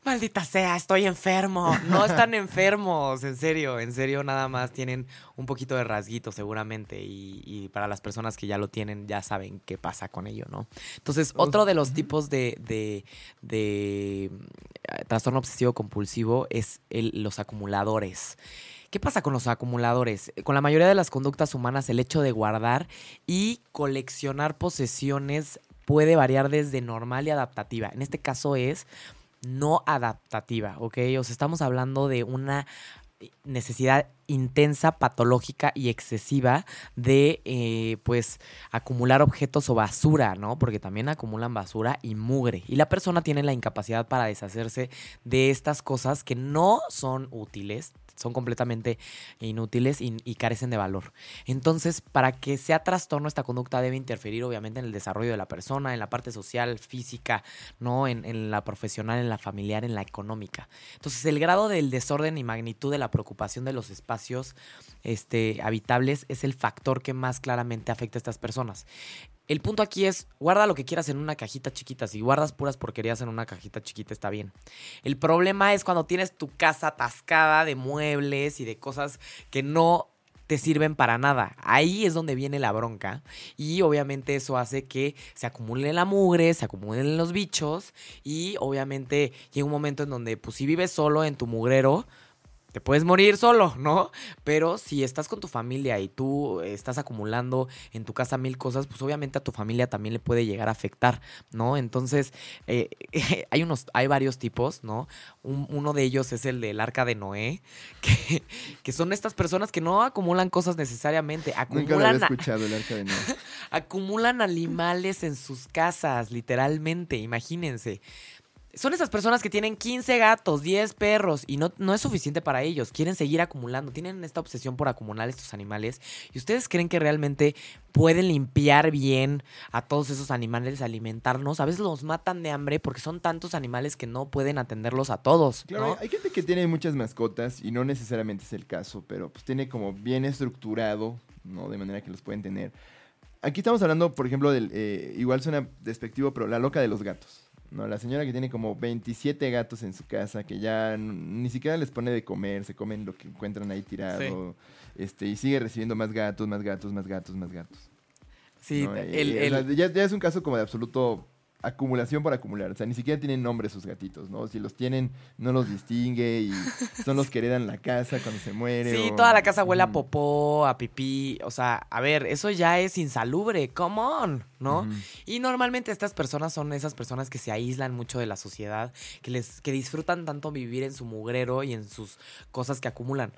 [SPEAKER 2] maldita sea, estoy enfermo. No (laughs) están enfermos, en serio, en serio, nada más tienen un poquito de rasguito seguramente y, para las personas que ya lo tienen ya saben qué pasa con ello, ¿no? Entonces, otro de los tipos de, de, de trastorno obsesivo compulsivo es los acumuladores. ¿Qué pasa con los acumuladores? Con la mayoría de las conductas humanas, el hecho de guardar y coleccionar posesiones puede variar desde normal y adaptativa. En este caso es no adaptativa, ¿ok? O sea, estamos hablando de una necesidad intensa, patológica y excesiva de, eh, pues, acumular objetos o basura, ¿no? Porque también acumulan basura y mugre. Y la persona tiene la incapacidad para deshacerse de estas cosas que no son útiles, son completamente inútiles y, carecen de valor. Entonces, para que sea trastorno, esta conducta debe interferir obviamente en el desarrollo de la persona, en la parte social, física, ¿no? En, la profesional, en la familiar, en la económica. Entonces, el grado del desorden y magnitud de la preocupación de los espacios este, habitables es el factor que más claramente afecta a estas personas. El punto aquí es, guarda lo que quieras en una cajita chiquita. Si guardas puras porquerías en una cajita chiquita, está bien. El problema es cuando tienes tu casa atascada de muebles y de cosas que no te sirven para nada. Ahí es donde viene la bronca. Y obviamente eso hace que se acumule la mugre, se acumulen los bichos. Y obviamente llega un momento en donde, pues si vives solo en tu mugrero, te puedes morir solo, ¿no? Pero si estás con tu familia y tú estás acumulando en tu casa mil cosas, pues obviamente a tu familia también le puede llegar a afectar, ¿no? Entonces, eh, (laughs) hay unos, hay varios tipos, ¿no? uno de ellos es el del arca de Noé, (laughs) que, que, son estas personas que no acumulan cosas necesariamente, acumulan...
[SPEAKER 3] Nunca lo había escuchado el arca de Noé. (laughs)
[SPEAKER 2] acumulan animales en sus casas, literalmente, imagínense son esas personas que tienen 15 gatos, 10 perros y no, no es suficiente para ellos. Quieren seguir acumulando, tienen esta obsesión por acumular estos animales. ¿Y ustedes creen que realmente pueden limpiar bien a todos esos animales, alimentarnos? A veces los matan de hambre porque son tantos animales que no pueden atenderlos a todos. Claro,
[SPEAKER 3] hay gente que tiene muchas mascotas y no necesariamente es el caso, pero pues tiene como bien estructurado, ¿no? De manera que los pueden tener. Aquí estamos hablando, por ejemplo, del. Eh, igual suena despectivo, pero la loca de los gatos. No, la señora que tiene como 27 gatos en su casa, que ya ni siquiera les pone de comer, se comen lo que encuentran ahí tirado, este, y sigue recibiendo más gatos, más gatos, más gatos, más gatos.
[SPEAKER 2] Sí,
[SPEAKER 3] ya, es un caso como de absoluto acumulación por acumular. O sea, ni siquiera tienen nombre sus gatitos, ¿no? Si los tienen, no los distingue y (laughs) son los que heredan la casa cuando se muere.
[SPEAKER 2] Sí, toda la casa huele a popó, a pipí. O sea, a ver, eso ya es insalubre. Come on, ¿no? Y normalmente estas personas son esas personas que se aíslan mucho de la sociedad, que, les, que disfrutan tanto vivir en su mugrero y en sus cosas que acumulan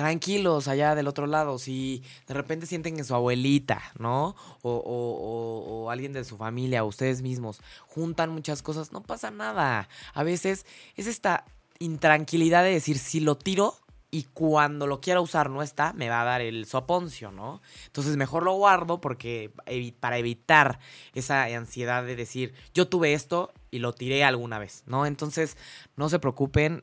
[SPEAKER 2] tranquilos allá del otro lado. Si de repente sienten que su abuelita, ¿no? O, o, o, alguien de su familia, o ustedes mismos, juntan muchas cosas, no pasa nada. A veces es esta intranquilidad de decir, si lo tiro y cuando lo quiera usar no está, me va a dar el soponcio, ¿no? Entonces mejor lo guardo porque para evitar esa ansiedad de decir, yo tuve esto y lo tiré alguna vez, ¿no? Entonces, no se preocupen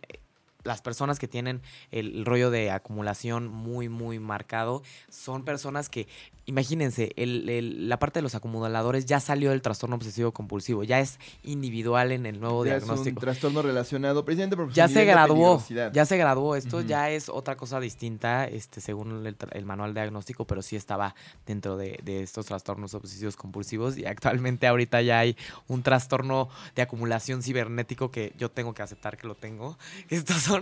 [SPEAKER 2] las personas que tienen el, rollo de acumulación muy, muy marcado son personas que imagínense, el, la parte de los acumuladores ya salió del trastorno obsesivo compulsivo, ya es individual en el nuevo diagnóstico. Es un
[SPEAKER 3] trastorno relacionado precisamente por
[SPEAKER 2] Ya se graduó, ya se graduó. Esto ya es otra cosa distinta, este, según el, manual diagnóstico, pero sí estaba dentro de, estos trastornos obsesivos compulsivos y actualmente ahorita ya hay un trastorno de acumulación cibernético que yo tengo que aceptar que lo tengo. Estos son,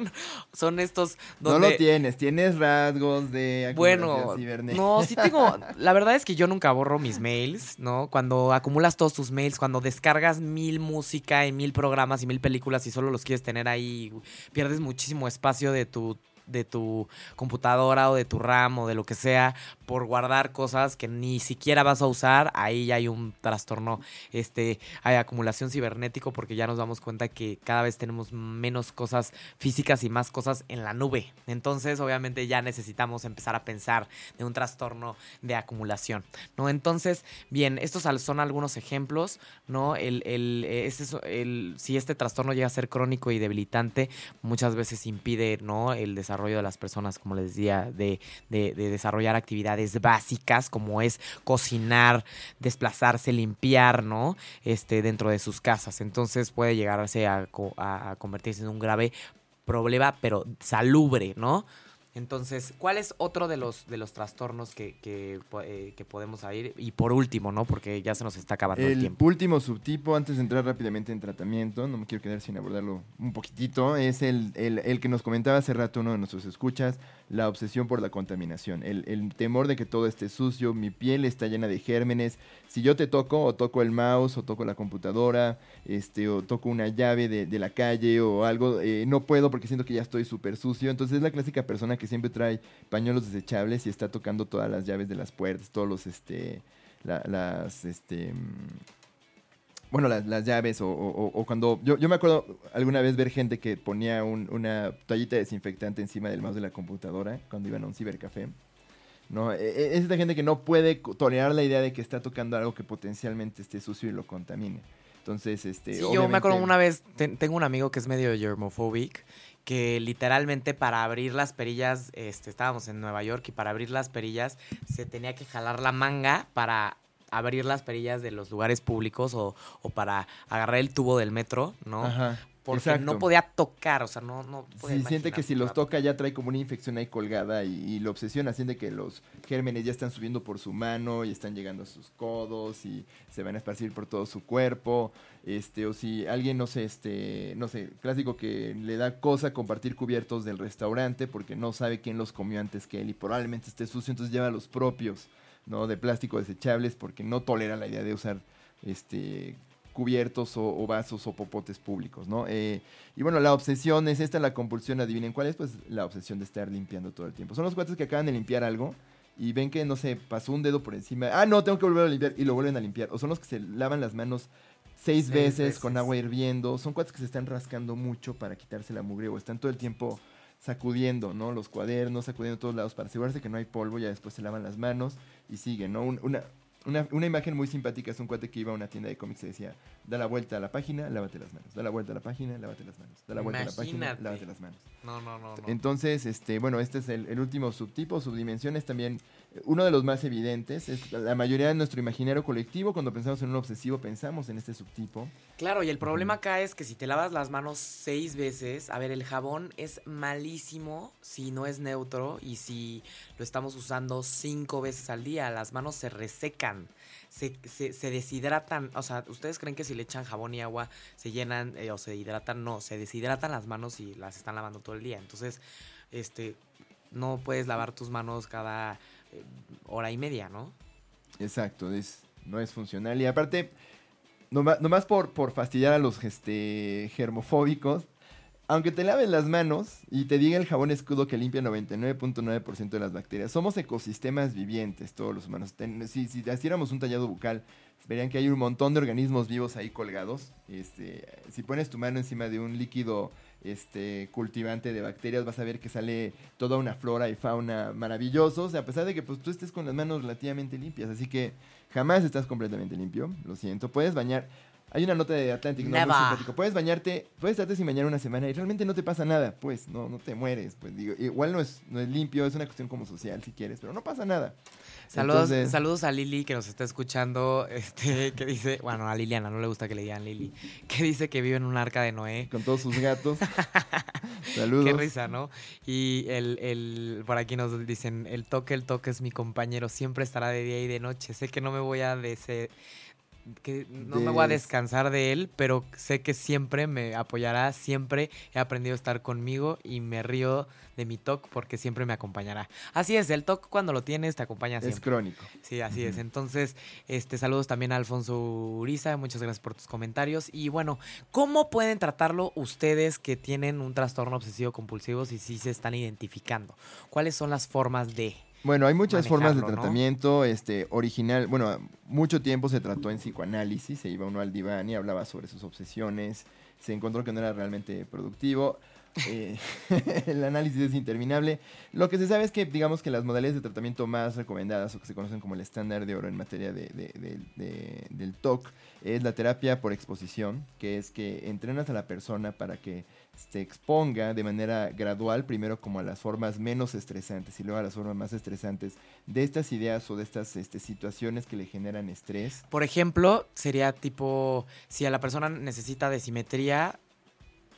[SPEAKER 2] son estos
[SPEAKER 3] No lo tienes, tienes rasgos de
[SPEAKER 2] bueno, cibernética. No, sí tengo (laughs) la verdad es que yo nunca borro mis mails, ¿no? Cuando acumulas todos tus mails, cuando descargas mil música y mil programas y mil películas y solo los quieres tener ahí, pierdes muchísimo espacio de tu de tu computadora o de tu RAM o de lo que sea por guardar cosas que ni siquiera vas a usar, ahí ya hay un trastorno, este, hay acumulación cibernético porque ya nos damos cuenta que cada vez tenemos menos cosas físicas y más cosas en la nube. Entonces, obviamente ya necesitamos empezar a pensar de un trastorno de acumulación, ¿no? Entonces, bien, estos son algunos ejemplos, ¿no? El, el, si este trastorno llega a ser crónico y debilitante, muchas veces impide, ¿no? El desarrollo de las personas, como les decía, de, de, de desarrollar actividades básicas como es cocinar, desplazarse, limpiar, ¿no? Este, dentro de sus casas. Entonces puede llegarse a, a convertirse en un grave problema, pero salubre, ¿no? Entonces, ¿cuál es otro de los, de los trastornos que, que, eh, que, podemos ir? Y por último, ¿no? Porque ya se nos está acabando el, tiempo.
[SPEAKER 3] El último subtipo, antes de entrar rápidamente en tratamiento, no me quiero quedar sin abordarlo un poquitito, es el, el, el que nos comentaba hace rato uno de nuestros escuchas, la obsesión por la contaminación, el, el, temor de que todo esté sucio, mi piel está llena de gérmenes, si yo te toco o toco el mouse o toco la computadora, este, o toco una llave de, de la calle o algo, eh, no puedo porque siento que ya estoy súper sucio, entonces es la clásica persona que siempre trae pañuelos desechables y está tocando todas las llaves de las puertas, todos los, este, las, este, mm, bueno, las, llaves o, cuando, yo, me acuerdo alguna vez ver gente que ponía una toallita desinfectante encima del mouse de la computadora cuando iban a un cibercafé. ¿no? E, e, es esta gente que no puede tolerar la idea de que está tocando algo que potencialmente esté sucio y lo contamine. Entonces, este.
[SPEAKER 2] yo me acuerdo una vez, tengo un amigo que es medio germophobic que literalmente para abrir las perillas, este, estábamos en Nueva York y para abrir las perillas se tenía que jalar la manga para abrir las perillas de los lugares públicos o, o para agarrar el tubo del metro, ¿no? Ajá porque no podía tocar, o sea, no, no
[SPEAKER 3] podía Sí, siente que si los toca ya trae como una infección ahí colgada y, lo obsesiona, siente que los gérmenes ya están subiendo por su mano y están llegando a sus codos y se van a esparcir por todo su cuerpo, este, o si alguien, no sé, este, no sé, clásico que le da cosa compartir cubiertos del restaurante porque no sabe quién los comió antes que él y probablemente esté sucio, entonces lleva los propios, ¿no? De plástico desechables porque no tolera la idea de usar, este cubiertos o, vasos o popotes públicos, ¿no? Eh, y bueno, la obsesión es esta, la compulsión, adivinen cuál es, pues la obsesión de estar limpiando todo el tiempo. Son los cuates que acaban de limpiar algo y ven que, no sé, pasó un dedo por encima, ah, no, tengo que volver a limpiar y lo vuelven a limpiar. O son los que se lavan las manos seis, veces, con agua hirviendo. Son cuates que se están rascando mucho para quitarse la mugre o están todo el tiempo sacudiendo, ¿no? Los cuadernos, sacudiendo todos lados para asegurarse que no hay polvo, ya después se lavan las manos y siguen, ¿no? una, una, una, imagen muy simpática es un cuate que iba a una tienda de cómics y decía, da la vuelta a la página, lávate las manos. Da la vuelta a la página, lávate las manos. Da la vuelta a la página, lávate las manos.
[SPEAKER 2] No, no, no.
[SPEAKER 3] Entonces, este, bueno, este es el, el último subtipo. Subdimensiones también uno de los más evidentes es la mayoría de nuestro imaginario colectivo, cuando pensamos en un obsesivo, pensamos en este subtipo.
[SPEAKER 2] Claro, y el problema acá es que si te lavas las manos seis veces, a ver, el jabón es malísimo si no es neutro y si lo estamos usando cinco veces al día, las manos se resecan, se, se, deshidratan. O sea, ¿ustedes creen que si le echan jabón y agua se llenan eh, o se hidratan? No, se deshidratan las manos y las están lavando todo el día. Entonces, este, no puedes lavar tus manos cada hora y media, ¿no?
[SPEAKER 3] Exacto, es, no es funcional. Y aparte, nomás, por, por fastidiar a los este, germofóbicos, aunque te laves las manos y te diga el jabón escudo que limpia 99.9% de las bacterias, somos ecosistemas vivientes todos los humanos. si, si hiciéramos un tallado bucal, verían que hay un montón de organismos vivos ahí colgados. Este, si pones tu mano encima de un líquido este, cultivante de bacterias, vas a ver que sale toda una flora y fauna maravillosos, a pesar de que pues, tú estés con las manos relativamente limpias. Así que jamás estás completamente limpio, lo siento. Puedes bañar. Hay una nota de Atlantic, ¿no? Muy simpático. Puedes bañarte, puedes estarte sin bañar una semana y realmente no te pasa nada, pues, no, no te mueres. Pues digo, igual no es, no es limpio, es una cuestión como social si quieres, pero no pasa nada.
[SPEAKER 2] Saludos, saludos a Lili que nos está escuchando, (laughs) este, que dice, bueno, a Liliana no le gusta que le digan Lili, que dice que vive en un arca de Noé.
[SPEAKER 3] Con todos sus gatos. (laughs) saludos.
[SPEAKER 2] Qué risa, ¿no? Y el, el, por aquí nos dicen, el toque, el toque es mi compañero, siempre estará de día y de noche. Sé que no me voy a que no me voy a descansar de él, pero sé que siempre me apoyará, siempre he aprendido a estar conmigo y me río de mi TOC porque siempre me acompañará. Así es, el TOC cuando lo tienes te acompaña siempre.
[SPEAKER 3] Es crónico.
[SPEAKER 2] Sí, así es. Entonces, este saludos también a Alfonso Uriza, muchas gracias por tus comentarios. Y bueno, ¿cómo pueden tratarlo ustedes que tienen un trastorno obsesivo compulsivo si sí se están identificando? ¿Cuáles son las formas de...
[SPEAKER 3] Bueno, hay muchas formas de tratamiento. Este, original, bueno, mucho tiempo se trató en psicoanálisis, se iba uno al diván y hablaba sobre sus obsesiones, se encontró que no era realmente productivo. Eh, (laughs) el análisis es interminable. Lo que se sabe es que, digamos que las modalidades de tratamiento más recomendadas o que se conocen como el estándar de oro en materia de, del TOC es la terapia por exposición, que es que entrenas a la persona para que se exponga de manera gradual, primero como a las formas menos estresantes y luego a las formas más estresantes de estas ideas o de estas este, situaciones que le generan estrés.
[SPEAKER 2] Por ejemplo, sería tipo, si a la persona necesita de simetría,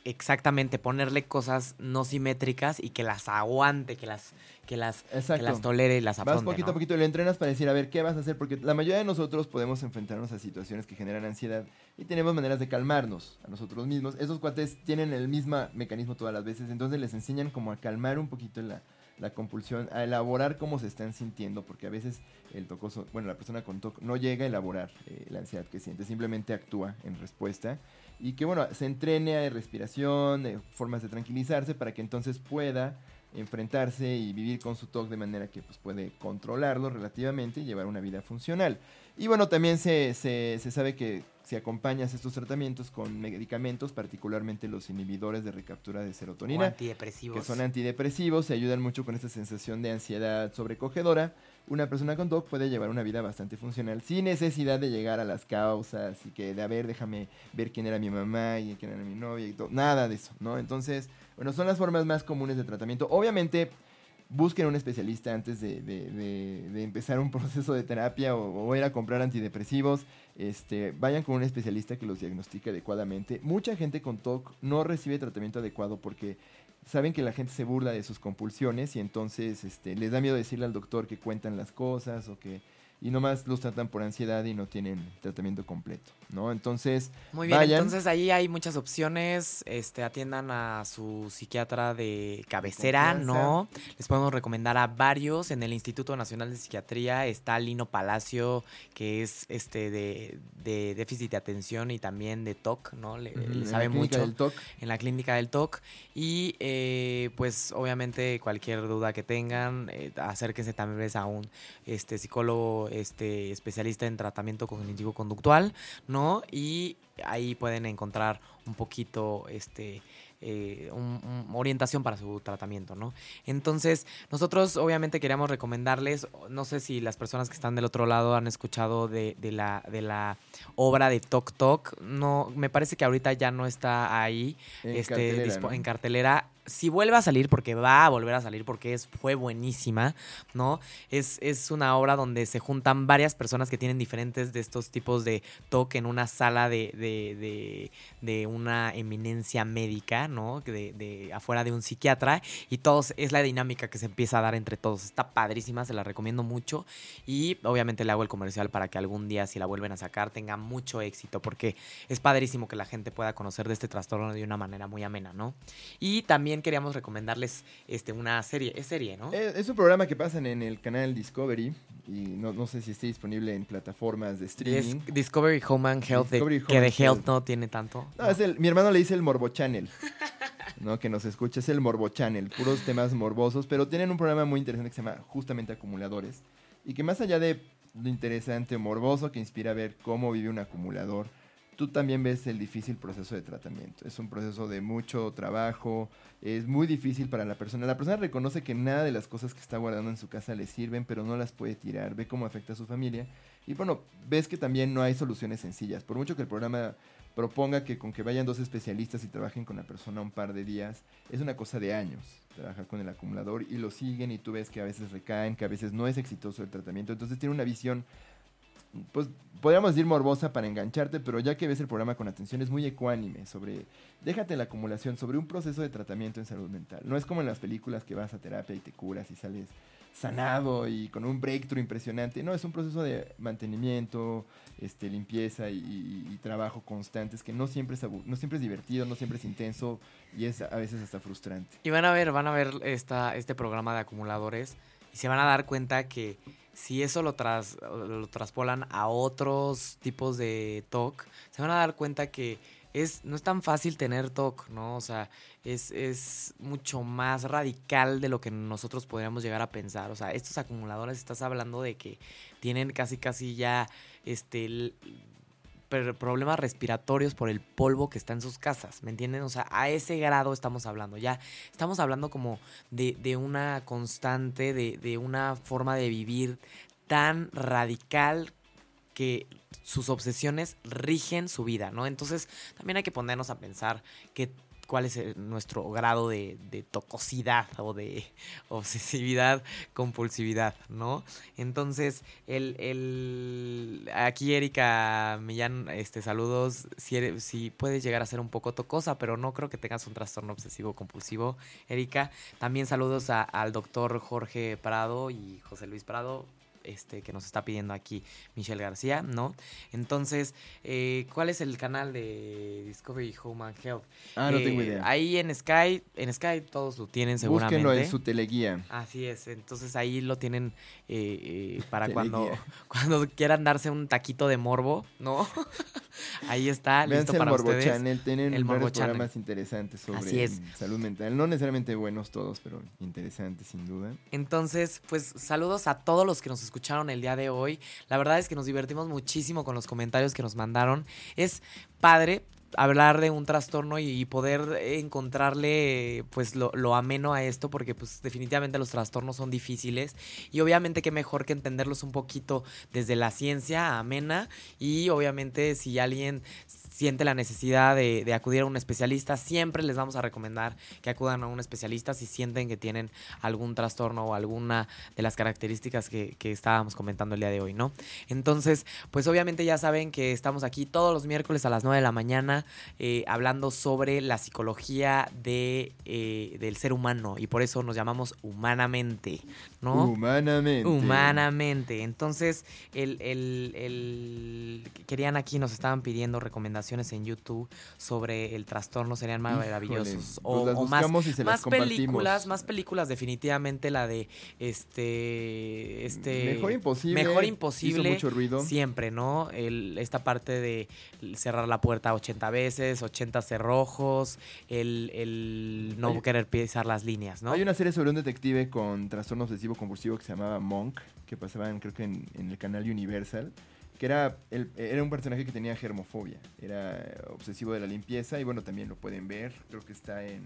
[SPEAKER 2] exactamente ponerle cosas no simétricas y que las aguante, que las que las, que las tolere y las afronte.
[SPEAKER 3] Vas poquito a poquito y le entrenas para decir, a ver, ¿qué vas a hacer? Porque la mayoría de nosotros podemos enfrentarnos a situaciones que generan ansiedad y tenemos maneras de calmarnos a nosotros mismos. Esos cuates tienen el mismo mecanismo todas las veces, entonces les enseñan como a calmar un poquito la, la compulsión, a elaborar cómo se están sintiendo, porque a veces el tocoso, bueno, la persona con TOC no llega a elaborar eh, la ansiedad que siente, simplemente actúa en respuesta y que bueno, se entrene a respiración, formas de tranquilizarse para que entonces pueda enfrentarse y vivir con su TOC de manera que pues, puede controlarlo relativamente y llevar una vida funcional. Y bueno, también se, se, se sabe que si acompañas estos tratamientos con medicamentos, particularmente los inhibidores de recaptura de serotonina,
[SPEAKER 2] antidepresivos.
[SPEAKER 3] que son antidepresivos, se ayudan mucho con esta sensación de ansiedad sobrecogedora. Una persona con TOC puede llevar una vida bastante funcional sin necesidad de llegar a las causas y que de a ver, déjame ver quién era mi mamá y quién era mi novia y todo. Nada de eso, ¿no? Entonces, bueno, son las formas más comunes de tratamiento. Obviamente, busquen un especialista antes de, empezar un (laughs) proceso de terapia o, ir a comprar antidepresivos. Este, vayan con un especialista que los diagnostique adecuadamente. Mucha gente con TOC no recibe tratamiento adecuado porque saben que la gente se burla de sus compulsiones y entonces este, les da miedo decirle al doctor que cuentan las cosas o que y nomás los tratan por ansiedad y no tienen tratamiento completo, ¿no? Entonces,
[SPEAKER 2] muy bien, entonces ahí hay muchas opciones, este atiendan a su psiquiatra de cabecera, ¿no? Les podemos recomendar a varios en el Instituto Nacional de Psiquiatría está Lino Palacio, que es este de, déficit de atención y también de TOC, ¿no? Le, sabe mucho
[SPEAKER 3] del TOC.
[SPEAKER 2] en la clínica del TOC y eh, pues obviamente cualquier duda que tengan, eh, acérquense también a un este psicólogo este, especialista en tratamiento cognitivo conductual, ¿no? Y ahí pueden encontrar un poquito este eh, orientación para su tratamiento, ¿no? Entonces, nosotros obviamente queríamos recomendarles, no sé si las personas que están del otro lado han escuchado de, la, de la obra de Tok Tok, no, me parece que ahorita ya no está ahí
[SPEAKER 3] en este,
[SPEAKER 2] en cartelera si vuelve a salir, porque va a volver a salir, porque es, fue buenísima, ¿no? Es, es una obra donde se juntan varias personas que tienen diferentes de estos tipos de toque en una sala de, de, de, una eminencia médica, ¿no? De, de, afuera de un psiquiatra, y todos, es la dinámica que se empieza a dar entre todos. Está padrísima, se la recomiendo mucho, y obviamente le hago el comercial para que algún día, si la vuelven a sacar, tenga mucho éxito, porque es padrísimo que la gente pueda conocer de este trastorno de una manera muy amena, ¿no? Y también queríamos recomendarles este, una serie. Es serie, ¿no?
[SPEAKER 3] Eh, es, un programa que pasan en el canal Discovery y no, sé si esté disponible en plataformas de streaming.
[SPEAKER 2] Discovery Home and Health, que de Health no tiene tanto.
[SPEAKER 3] No, Es el, mi hermano le dice el Morbo Channel. ¿no? que nos escucha, es el Morbo Channel, puros temas morbosos, pero tienen un programa muy interesante que se llama justamente Acumuladores, y que más allá de lo interesante o morboso que inspira a ver cómo vive un acumulador, tú también ves el difícil proceso de tratamiento. Es un proceso de mucho trabajo, es muy difícil para la persona. La persona reconoce que nada de las cosas que está guardando en su casa le sirven, pero no las puede tirar, ve cómo afecta a su familia. Y bueno, ves que también no hay soluciones sencillas. Por mucho que el programa proponga que con que vayan dos especialistas y trabajen con la persona un par de días, es una cosa de años trabajar con el acumulador y lo siguen y tú ves que a veces recaen, que a veces no es exitoso el tratamiento. Entonces tiene una visión pues podríamos decir morbosa para engancharte, pero ya que ves el programa con atención es muy ecuánime sobre, déjate la acumulación, sobre un proceso de tratamiento en salud mental. No es como en las películas que vas a terapia y te curas y sales sanado y con un breakthrough impresionante. No, es un proceso de mantenimiento, este, limpieza y, trabajo constantes que no siempre, es no siempre es divertido, no siempre es intenso y es a veces hasta frustrante.
[SPEAKER 2] Y van a ver, van a ver esta, este programa de acumuladores y se van a dar cuenta que si eso lo, tras, lo traspolan a otros tipos de talk, se van a dar cuenta que es, no es tan fácil tener TOC, ¿no? O sea, es, es, mucho más radical de lo que nosotros podríamos llegar a pensar. O sea, estos acumuladores, estás hablando de que tienen casi, casi ya este problemas respiratorios por el polvo que está en sus casas, ¿me entienden? O sea, a ese grado estamos hablando, ya estamos hablando como de, de una constante, de, de una forma de vivir tan radical que sus obsesiones rigen su vida, ¿no? Entonces también hay que ponernos a pensar que cuál es nuestro grado de, tocosidad o de (laughs) obsesividad, compulsividad, ¿no? Entonces, el, aquí Erika Millán, este, saludos, si, si puedes llegar a ser un poco tocosa, pero no creo que tengas un trastorno obsesivo compulsivo, Erika. También saludos al doctor Jorge Prado y José Luis Prado, este, que nos está pidiendo aquí Michelle García, ¿no? Entonces, eh, ¿cuál es el canal de Discovery Home and Health?
[SPEAKER 3] Ah, no tengo eh, idea.
[SPEAKER 2] Ahí en Sky, en Sky todos lo tienen seguramente.
[SPEAKER 3] Búsquenlo en su teleguía.
[SPEAKER 2] Así es, entonces ahí lo tienen eh, para (laughs) cuando, (laughs) cuando quieran darse un taquito de morbo, ¿no? (laughs) ahí está, listo
[SPEAKER 3] para
[SPEAKER 2] el Morbo
[SPEAKER 3] ustedes. Channel, tienen el varios programas interesantes sobre salud mental, no necesariamente buenos todos, pero interesantes sin duda.
[SPEAKER 2] Entonces, pues saludos a todos los que nos escucharon el día de hoy. La verdad es que nos divertimos muchísimo con los comentarios que nos mandaron. Es padre hablar de un trastorno y, poder encontrarle pues lo, lo, ameno a esto porque pues definitivamente los trastornos son difíciles y obviamente que mejor que entenderlos un poquito desde la ciencia amena y obviamente si alguien siente la necesidad de, acudir a un especialista, siempre les vamos a recomendar que acudan a un especialista si sienten que tienen algún trastorno o alguna de las características que, estábamos comentando el día de hoy, ¿no? Entonces, pues obviamente ya saben que estamos aquí todos los miércoles a las 9 de la mañana eh, hablando sobre la psicología de, eh, del ser humano y por eso nos llamamos humanamente, ¿no?
[SPEAKER 3] Humanamente.
[SPEAKER 2] Humanamente. Entonces, el, el, el querían aquí, nos estaban pidiendo recomendaciones en YouTube sobre el trastorno serían maravillosos.
[SPEAKER 3] Pues o, más,
[SPEAKER 2] más películas, más películas, definitivamente la de este. este
[SPEAKER 3] Mejor imposible.
[SPEAKER 2] Mejor imposible.
[SPEAKER 3] mucho ruido.
[SPEAKER 2] Siempre, ¿no? El, esta parte de cerrar la puerta 80 veces, 80 cerrojos, el, el no querer pisar las líneas, ¿no?
[SPEAKER 3] Hay una serie sobre un detective con trastorno obsesivo compulsivo que se llamaba Monk, que pasaba creo que en, el canal Universal que era, era un personaje que tenía germofobia, era obsesivo de la limpieza y bueno, también lo pueden ver, creo que está en,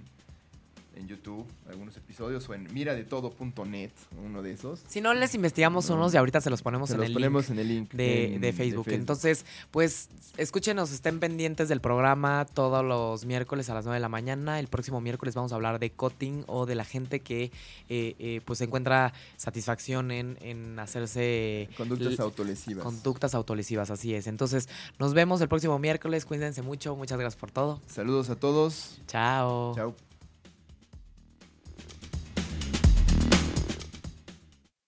[SPEAKER 3] en YouTube algunos episodios o en miradetodo.net, uno de esos.
[SPEAKER 2] Si no, les investigamos unos y ahorita se los ponemos, en, el
[SPEAKER 3] ponemos en el link
[SPEAKER 2] de, Facebook. Entonces, pues escúchenos, estén pendientes del programa todos los miércoles a las 9 de la mañana. El próximo miércoles vamos a hablar de cutting o de la gente que eh, eh, pues encuentra satisfacción en, en hacerse...
[SPEAKER 3] Conductas autolesivas.
[SPEAKER 2] Conductas autolesivas, así es. Entonces, nos vemos el próximo miércoles. Cuídense mucho. Muchas gracias por todo.
[SPEAKER 3] Saludos a todos.
[SPEAKER 2] Chao.
[SPEAKER 3] Chao.